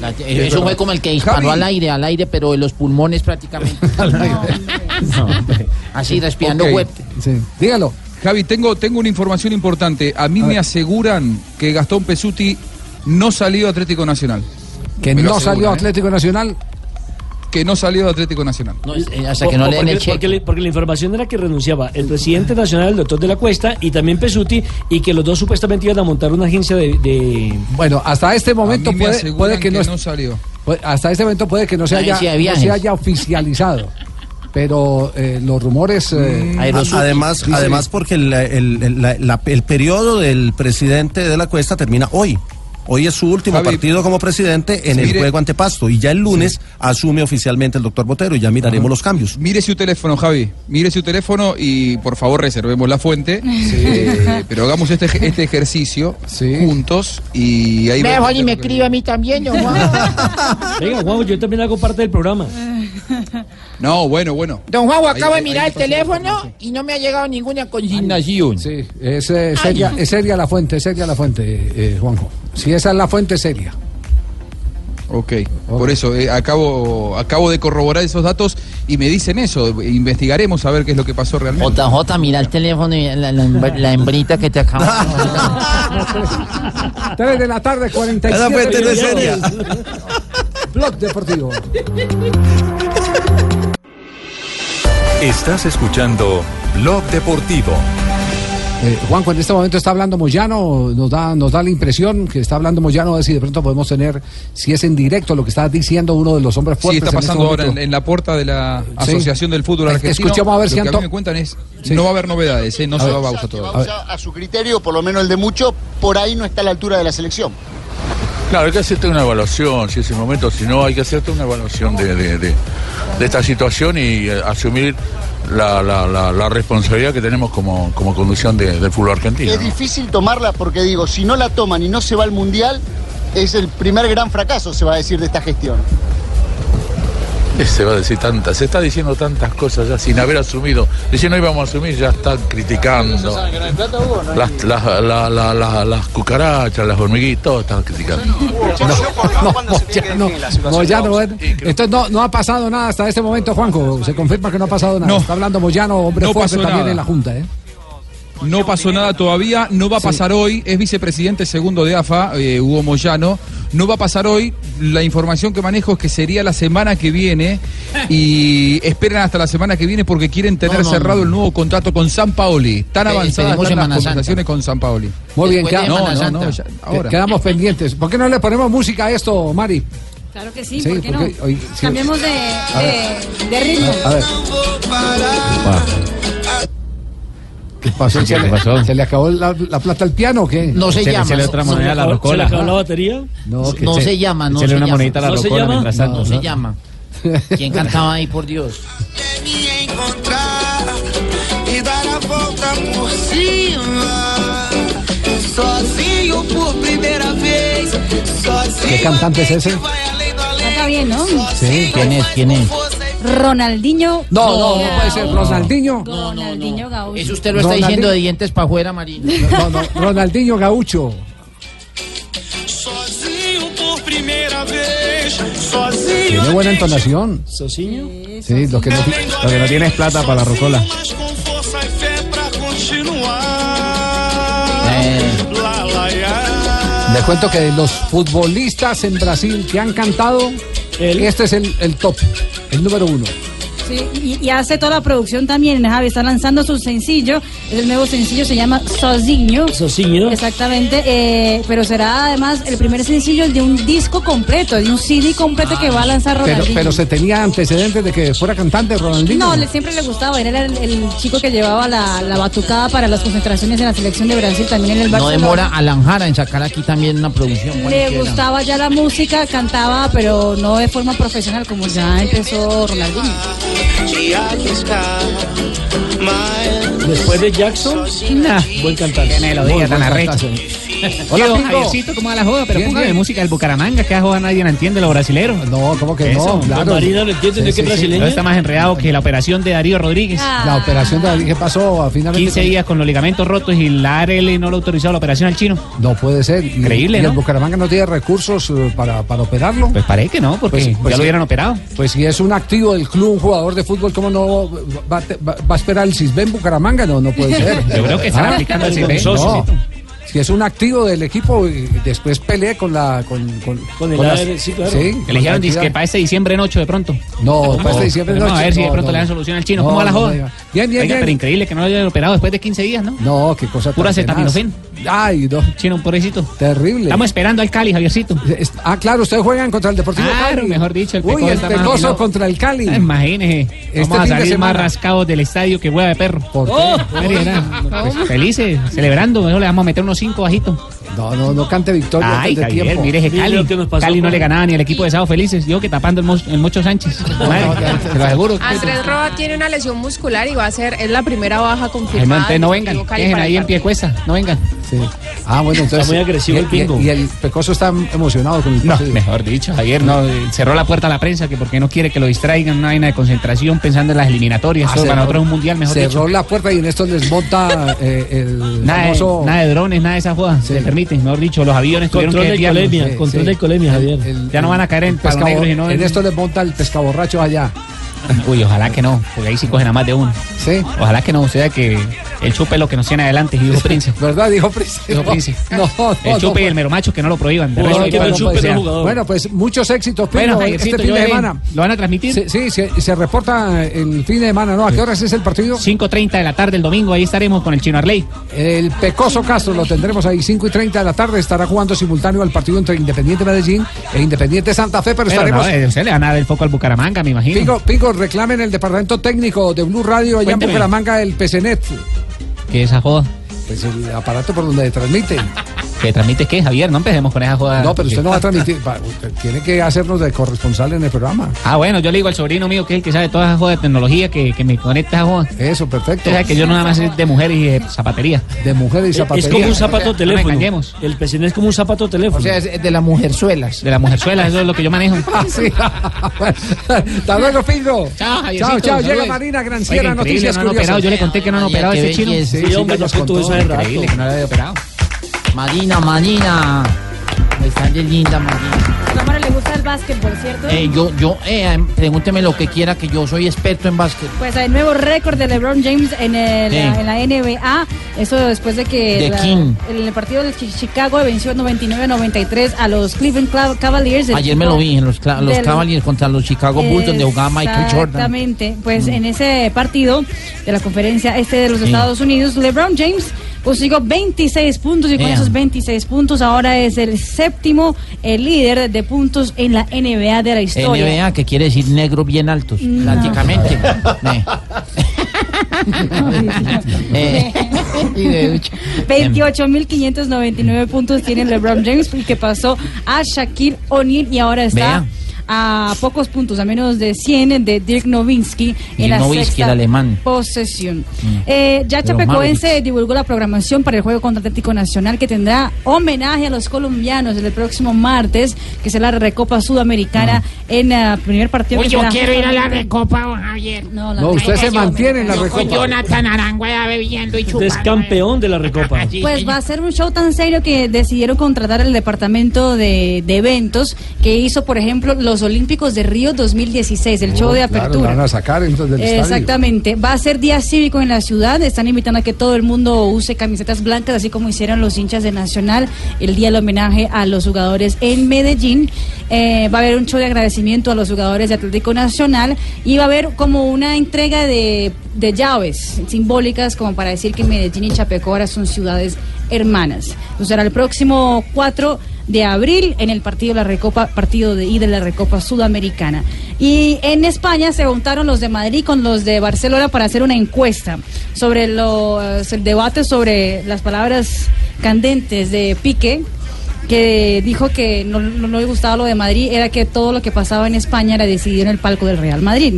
La- eso fue como el que disparó Javi. al aire, al aire, pero en los pulmones prácticamente. Así, respirando Ok. fuerte. Dígalo. Javi, tengo, tengo una información importante. A mí me aseguran que Gastón Pesuti no salió a Atlético Nacional. Que Me no aseguran, salió ¿eh? Atlético Nacional. Que no salió de Atlético Nacional. eh, hasta que no le den porque, el cheque. porque le- porque la información era que renunciaba el presidente nacional, el doctor de la Cuesta, y también Pesuti, y que los dos supuestamente iban a montar una agencia de. de- Bueno, hasta este momento A mí me puede, puede que, no, que no salió. puede- hasta este momento puede que no se haya, no se oficializado. Pero eh, los rumores. eh, Además, dicen- además porque el, el- el- la- la- el periodo del presidente de la Cuesta termina hoy. Hoy es su último Javi, partido como presidente en el mire- juego ante Pasto y ya el lunes asume oficialmente el doctor Botero y ya miraremos los cambios. Mire su teléfono, Javi. Mire su teléfono y por favor reservemos la fuente. Eh, pero hagamos este, este ejercicio juntos y ahí Me y me escribe a mí también. Venga, Juan, yo también hago parte del programa. No, bueno, bueno. Don Juan, acabo de ahí mirar el teléfono y no me ha llegado ninguna consignación. Sí, es, eh, seria, es seria la fuente, es seria la fuente, eh, Juanjo. Si esa es la fuente, es seria. Ok, por eso eh, acabo, acabo de corroborar esos datos y me dicen eso. Investigaremos a ver qué es lo que pasó realmente. JJ, mira el teléfono y la, la, la hembrita que te acaba. 3 de la tarde, 47 Esa fuente no es minutos. seria. Blog Deportivo. Estás escuchando Blog Deportivo. Eh, Juanjo, en este momento está hablando Moyano, nos da, nos da la impresión que está hablando Moyano, a ver si de pronto podemos tener, si es en directo lo que está diciendo uno de los hombres Sí, fuertes. está en este pasando ahora en, momento. en la puerta de la Sí. Asociación del Fútbol Argentino. escuchemos a ver si a me cuentan es, Sí. no va a haber novedades, eh, no A se ver. va a Bausa todavía. Bausa, a su criterio, por lo menos el de mucho, por ahí no está a la altura de la selección. Claro, hay que hacerte una evaluación, si es el momento, si no, hay que hacerte una evaluación de, de- de- de esta situación y eh, asumir la, la- la- la responsabilidad que tenemos como, como conducción de- del fútbol argentino. Es ¿no? difícil tomarla porque digo, si no la toman y no se va al Mundial, es el primer gran fracaso, se va a decir, de esta gestión. Eh, Se va a decir tantas, se está diciendo tantas cosas ya sin haber asumido. Diciendo no íbamos a asumir, ya están criticando. Las, las, la- la- la- las cucarachas, las hormiguitas, todos están criticando. No, Moyano, Moyano, bueno, entonces no, no ha pasado nada hasta este momento, Juanjo. Se confirma que no ha pasado nada. No. Está hablando Moyano, hombre No fuerte también en la Junta, ¿eh? No pasó nada todavía, no va a pasar hoy, es vicepresidente segundo de AFA, eh, Hugo Moyano, no va a pasar hoy, la información que manejo es que sería la semana que viene y esperan hasta la semana que viene porque quieren tener No, no, cerrado no. el nuevo contrato con San Paoli, tan avanzadas están las Santa. conversaciones con San Paoli. Muy bien, ya- ahora. quedamos pendientes. ¿Por qué no le ponemos música a esto, Mari? Claro que sí, Sí, ¿por qué no? porque hoy- sí. Cambiemos de, de, de ritmo. A ver. ¿Qué pasó? ¿Qué le pasó? ¿Se le acabó la, la plata al piano o qué? No se, Se le- llama. se le otra no- moneda a la no- rocola. ¿Se le acabó la batería? No, que No se- se llama, no se una llama. monedita a la ¿No se rocola llama? mientras No, tanto. se llama. ¿Quién cantaba ahí, por Dios? dar a volta por cima. Sozinho por primeira vez. Sozinho. ¿Qué cantante es ese? Canta bien, ¿no? Sí. ¿Quién es? ¿Quién es? Ronaldinho. No, no, no puede ser. Ronaldinho. Ronaldinho Gaúcho. Eso usted lo está Ronaldinho. diciendo de dientes para afuera, Marina. No, no, Ronaldinho Gaucho. Sozinho por primeira vez. Sozinho. Tiene buena entonación. ¿Socinho? Sí, lo que no, Lo que no tiene es plata para la rocola. E. Eh, Lá, lá, lá. Le cuento que los futbolistas en Brasil que han cantado, este es el, el top, el número uno. Sí, y, y hace toda la producción también, Javi. Está lanzando su sencillo. El nuevo sencillo se llama Sozinho. Sozinho. Exactamente. eh, pero será además el primer sencillo de un disco completo, de un CD completo que va a lanzar Ronaldinho. pero se tenía antecedentes de que fuera cantante Ronaldinho. No, le, siempre le gustaba. Él era el, el chico que llevaba la, la batucada para las concentraciones en la selección de Brasil, también en el no Barcelona. demora Alan Jara en sacar aquí también una producción. Le cualquiera. gustaba ya la música, cantaba, pero no de forma profesional como ya empezó Ronaldinho. Después de Jackson, Nah, buen cantante. Qué melodía tan arrecha. Hola. Javiercito, ¿cómo va la joda? Pero Bien, póngame bien. música del Bucaramanga, que a joda nadie la entiende, los brasileros. No, ¿cómo que Eso. no? Claro. Marina no entiende de qué brasileño. No está más enredado que la operación de Darío Rodríguez. La operación de ¿qué pasó? Finalmente 15 días con los ligamentos rotos y la ARL no lo autorizó la operación al chino. No puede ser. Y- Increíble, y el. Bucaramanga no tiene recursos eh, para, para operarlo. Pues parece que no, porque Pues- pues ya sí. lo hubieran operado. Pues si es un activo del club, un jugador de fútbol, ¿cómo no va, a te- va- va a esperar el Cisben Bucaramanga? No, no puede ser. Yo creo que están Ah, aplicando el Cisben. No. Si es un activo del equipo y después pelee con la con, con, Con el las- AR, sí, claro. con Que le la dijeron entidad. que para este diciembre en 8 de pronto. No, para este diciembre en Vamos ocho, a ver si de pronto no. le dan solución al chino. No, ¿Cómo va la joda? Bien, bien, Oiga, bien. pero increíble que no lo hayan operado después de 15 días, ¿no? No, qué cosa Pura acetaminofén. Ay, no. Chino, un pobrecito. Terrible. Estamos esperando al Cali, Javiercito. Ah, claro, ustedes juegan contra el Deportivo Claro, Cali. mejor dicho, el Uy, el Pecoso contra el Cali. Ah, Imagínese. Este Vamos a salir más rascados del estadio que hueá de perro. ¿Por qué? Oh, Mariana, pues, felices, celebrando. Mejor le vamos a meter unos cinco bajitos. No, no, no cante victoria Ay, Javier, tiempo. mire ese Cali. pasó Cali no le ganaba ni el equipo de Sábado Felices. Yo que tapando el, Mo- el Mocho Sánchez. Madre, te lo aseguro. Andrés Roa tiene una lesión muscular y va a ser, es la primera baja Ay, no, confirmada. entonces no del vengan. Dejen ahí el en pie cuesta. No vengan. Sí. Ah, bueno, entonces. Está muy agresivo y, el Pingo. Y, y el Pecoso está emocionado con el No, mejor dicho, Javier no cerró la puerta a la prensa que porque no quiere que lo distraigan una vaina de concentración pensando en las eliminatorias. Ah, para cerró- nosotros es un mundial, mejor Cerró dicho. la puerta y en esto les monta eh, el Nada de, nada de drones, nada de esa joda. Se le permite, mejor dicho, los aviones tuvieron Control que de colemia, Sí, control sí. de colemia, Javier. el- Ya no van a caer en negro, sino en en- esto les monta el pescaborracho allá. Uy, ojalá que no, porque ahí sí cogen a más de uno. Sí. Ojalá que no, o sea que el chupe es lo que nos tiene adelante, dijo Prince. ¿Verdad? Dijo Prince. Dijo Prince. No, no, El chupe y el mero macho que no lo prohíban. De resto, igual, chupe, sea. Bueno, pues muchos éxitos. Bueno, Pino, Javiercito, este fin de semana. ¿Lo van a transmitir? Sí, sí, se, se reporta el fin de semana, ¿no? ¿A qué horas es el partido? 5.30 de la tarde el domingo, ahí estaremos con el Chino Arley. El Pecoso Castro lo tendremos ahí 5 y 30 de la tarde. Estará jugando simultáneo el partido entre Independiente Medellín e Independiente Santa Fe, pero, Pero estaremos. usted le van a dar el foco al Bucaramanga, me imagino. Pico, Pico, reclamen el departamento técnico de Blue Radio allá Cuénteme. en Bucaramanga, el PCNet. ¿Qué es esa joda? Pues el aparato por donde transmite. ¿Que transmite qué, Javier? No empecemos con esa joda. No, pero usted no va a transmitir. va, usted tiene que hacernos de corresponsal en el programa. Ah, bueno, yo le digo al sobrino mío que es el que sabe toda esa joda de tecnología que, que me conecte a esa joda. Eso, perfecto. Usted sabe que yo no nada más es de mujeres y de zapatería. De mujeres y Es zapatería. como un zapato No teléfono. engañemos. El PCN es como un zapato teléfono. O sea, es de las mujerzuelas. De la mujerzuela, eso es lo que yo manejo. Ah, sí. Hasta luego, Pingo. Chao, Javiercito, Chao, chao. Llega. Marina Granciera, increíble, noticias no han operado. Yo le conté que no han Ay, operado ese chino. Sí, Sí, hombre, no que no había operado. Marina, Marina. Está de linda, Marina. A Tamara le gusta el básquetbol, ¿cierto? Eh, yo, yo, eh, pregúnteme lo que quiera, que yo soy experto en básquet. Pues hay nuevo récord de LeBron James en, el- Sí. en la NBA. Eso después de que ¿De la- en el partido de Chi- Chicago venció 99-93 a los Cleveland Cavaliers. Ayer me lo vi en los, cla- los del- Cavaliers contra los Chicago Bulls, donde jugaba Michael Jordan. Exactamente. Pues Mm. en ese partido de la conferencia este de los Sí. Estados Unidos, LeBron James consiguió 26 puntos y con esos 26 puntos ahora es el séptimo el líder de puntos en la NBA de la historia. NBA, que quiere decir negros bien altos, No. prácticamente. Eh. Eh, y de ducha. 28.599 puntos tiene LeBron James y que pasó a Shaquille O'Neal y ahora está Vea. A pocos puntos, a menos de 100 de Dirk Nowitzki en la sexta el alemán. posesión. Mm. Eh, ya los Chapecoense divulgó la programación para el juego contra Atlético Nacional que tendrá homenaje a los colombianos el próximo martes, que será la Recopa Sudamericana en el primer partido. Uy, que yo será- quiero ir a la recopa, don Javier. No, la No, usted se mantiene en la Yo recopa. Jonathan Arangueda bebiendo y Usted chupando. es campeón de la Recopa. Pues va a ser un show tan serio que decidieron contratar el departamento de, de eventos que hizo, por ejemplo, los Olímpicos de Río 2016, el show de Claro, apertura. van a sacar entonces del estadio. Exactamente. Va a ser día cívico en la ciudad. Están invitando a que todo el mundo use camisetas blancas, así como hicieron los hinchas de Nacional el día del homenaje a los jugadores en Medellín. Eh, va a haber un show de agradecimiento a los jugadores de Atlético Nacional y va a haber como una entrega de, de llaves simbólicas como para decir que Medellín y Chapecó ahora son ciudades hermanas. Entonces será el próximo 4 de abril en el partido de la Recopa, partido de ida de la Recopa Sudamericana. Y en España se juntaron los de Madrid con los de Barcelona para hacer una encuesta sobre los, el debate sobre las palabras candentes de Piqué que dijo que no, no- no le gustaba lo de Madrid, era que todo lo que pasaba en España era decidido en el palco del Real Madrid.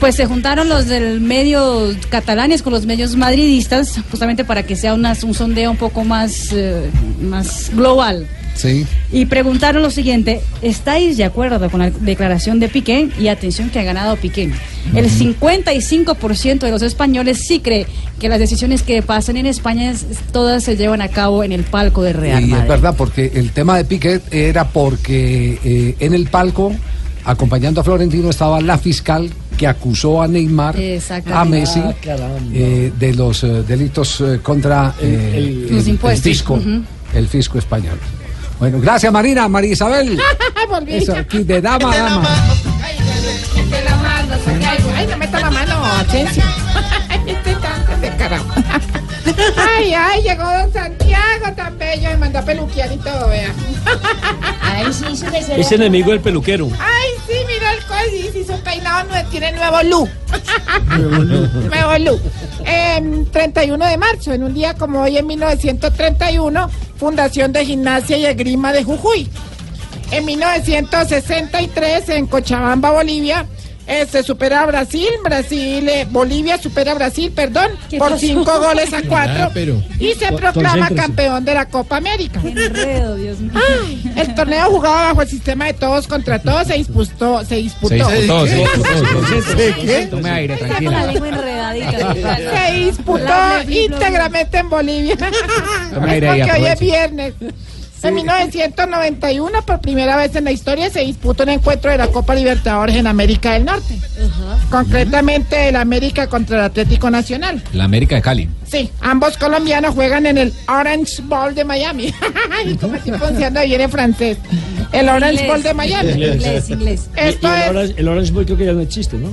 Pues se juntaron los del medio catalanes con los medios madridistas, justamente para que sea una- un sondeo un poco más, eh, más global. Sí. Y preguntaron lo siguiente, ¿estáis de acuerdo con la declaración de Piqué? Y atención que ha ganado Piqué. El 55% de los españoles sí cree que las decisiones que pasan en España es- todas se llevan a cabo en el palco de Real Y es Madrid. verdad, porque el tema de Piquet era porque eh, en el palco, acompañando a Florentino, estaba la fiscal que acusó a Neymar, a. Messi, Ah, eh, de los eh, delitos eh, contra eh, el- Los fisco, el fisco español. Bueno, gracias Marina, María Isabel. Volví. Eso aquí de dama a dama. Te la mano, Santiago. Ay, no meta la mano, Asensio. Este tan de carajo. Ay, ay, llegó don Santiago tan bello. Me mandó a peluquear y todo, vea. Ay, sí, Es enemigo del peluquero. Ay, sí, mira y su peinado tiene nuevo look. nuevo look. Em, 31 de marzo, en un día como hoy en 1931, Fundación de Gimnasia y Esgrima de Jujuy. En 1963, en Cochabamba, Bolivia, se supera a Brasil. Brasil, eh, Bolivia supera a Brasil, perdón, por pasó? cinco goles a cuatro. Ah, pero- Y se proclama campeón de la Copa América. Enredo, Dios mío. Ay, el torneo jugado bajo el sistema de todos contra todos se disputó. Se disputó. Se disputó, íntegramente en Bolivia. Porque hoy es viernes. En 1991, por primera vez en la historia, se disputó un encuentro de la Copa Libertadores en América del Norte. Concretamente, el América contra el Atlético Nacional. La América de Cali. Sí, ambos colombianos juegan en el Orange Bowl de Miami. Ay, ¿Cómo estoy pronunciando bien en francés? El Orange. Bowl de Miami. Inglés, inglés. Y- y Esto el, es- Orange, el Orange Boy creo que ya no existe, ¿no?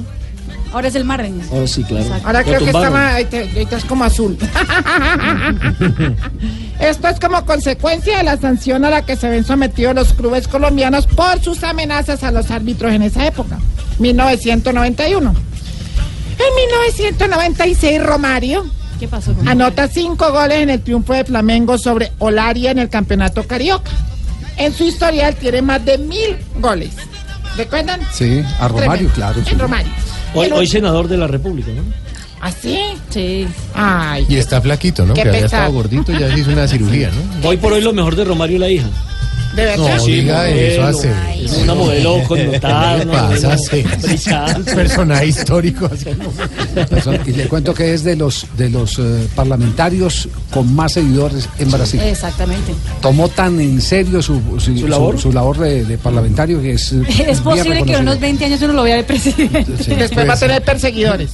Ahora es el Marren. Ahora sí, claro. Ahora Lo creo que está más, ahorita, es como azul. Esto es como consecuencia de la sanción a la que se ven sometidos los clubes colombianos por sus amenazas a los árbitros en esa época, 1991. En 1996, Romario ¿Qué pasó con anota cinco goles en el triunfo de Flamengo sobre Olaria en el campeonato carioca. En su historial tiene más de mil goles. ¿Recuerdan? Sí, a Romario, Tremendo. claro. sí. En Romario. Hoy, En- hoy senador de la República, ¿no? ¿Así? Sí. Ay. Y está flaquito, ¿no? Qué que había estado gordito y ya se hizo una cirugía, ¿no? Hoy por hoy lo mejor de Romario la hija. ¿De verdad? No, diga eso hace. Es una modelo connotada. ¿Qué pasa? modelo Sí. brillante. Personaje histórico. Y le cuento que es de los de los eh, parlamentarios con más seguidores en Brasil. Exactamente. Tomó tan en serio su, su, ¿Su labor? su labor de, de parlamentario que es. Es posible que en unos 20 años uno lo vea de presidente. Sí, Después va a tener perseguidores.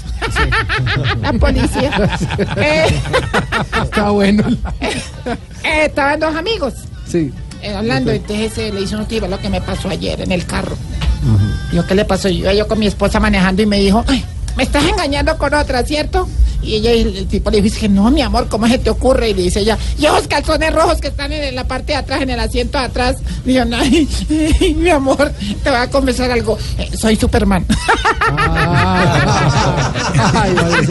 La policía. Eh, Está bueno. eh, estaban dos amigos Sí. Eh, hablando. Entonces le hizo un tío lo que me pasó ayer en el carro. Yo, ¿qué le pasó? Yo yo con mi esposa manejando y me dijo, "Ay, me estás engañando con otra, ¿cierto? Y ella, el tipo le dijo, que no, mi amor, ¿cómo se te ocurre? Y le dice ella, y esos calzones rojos que están en la parte de atrás, en el asiento de atrás. Digo, no, ay, mi amor, te voy a confesar algo. Eh, soy Superman. Ay, madre.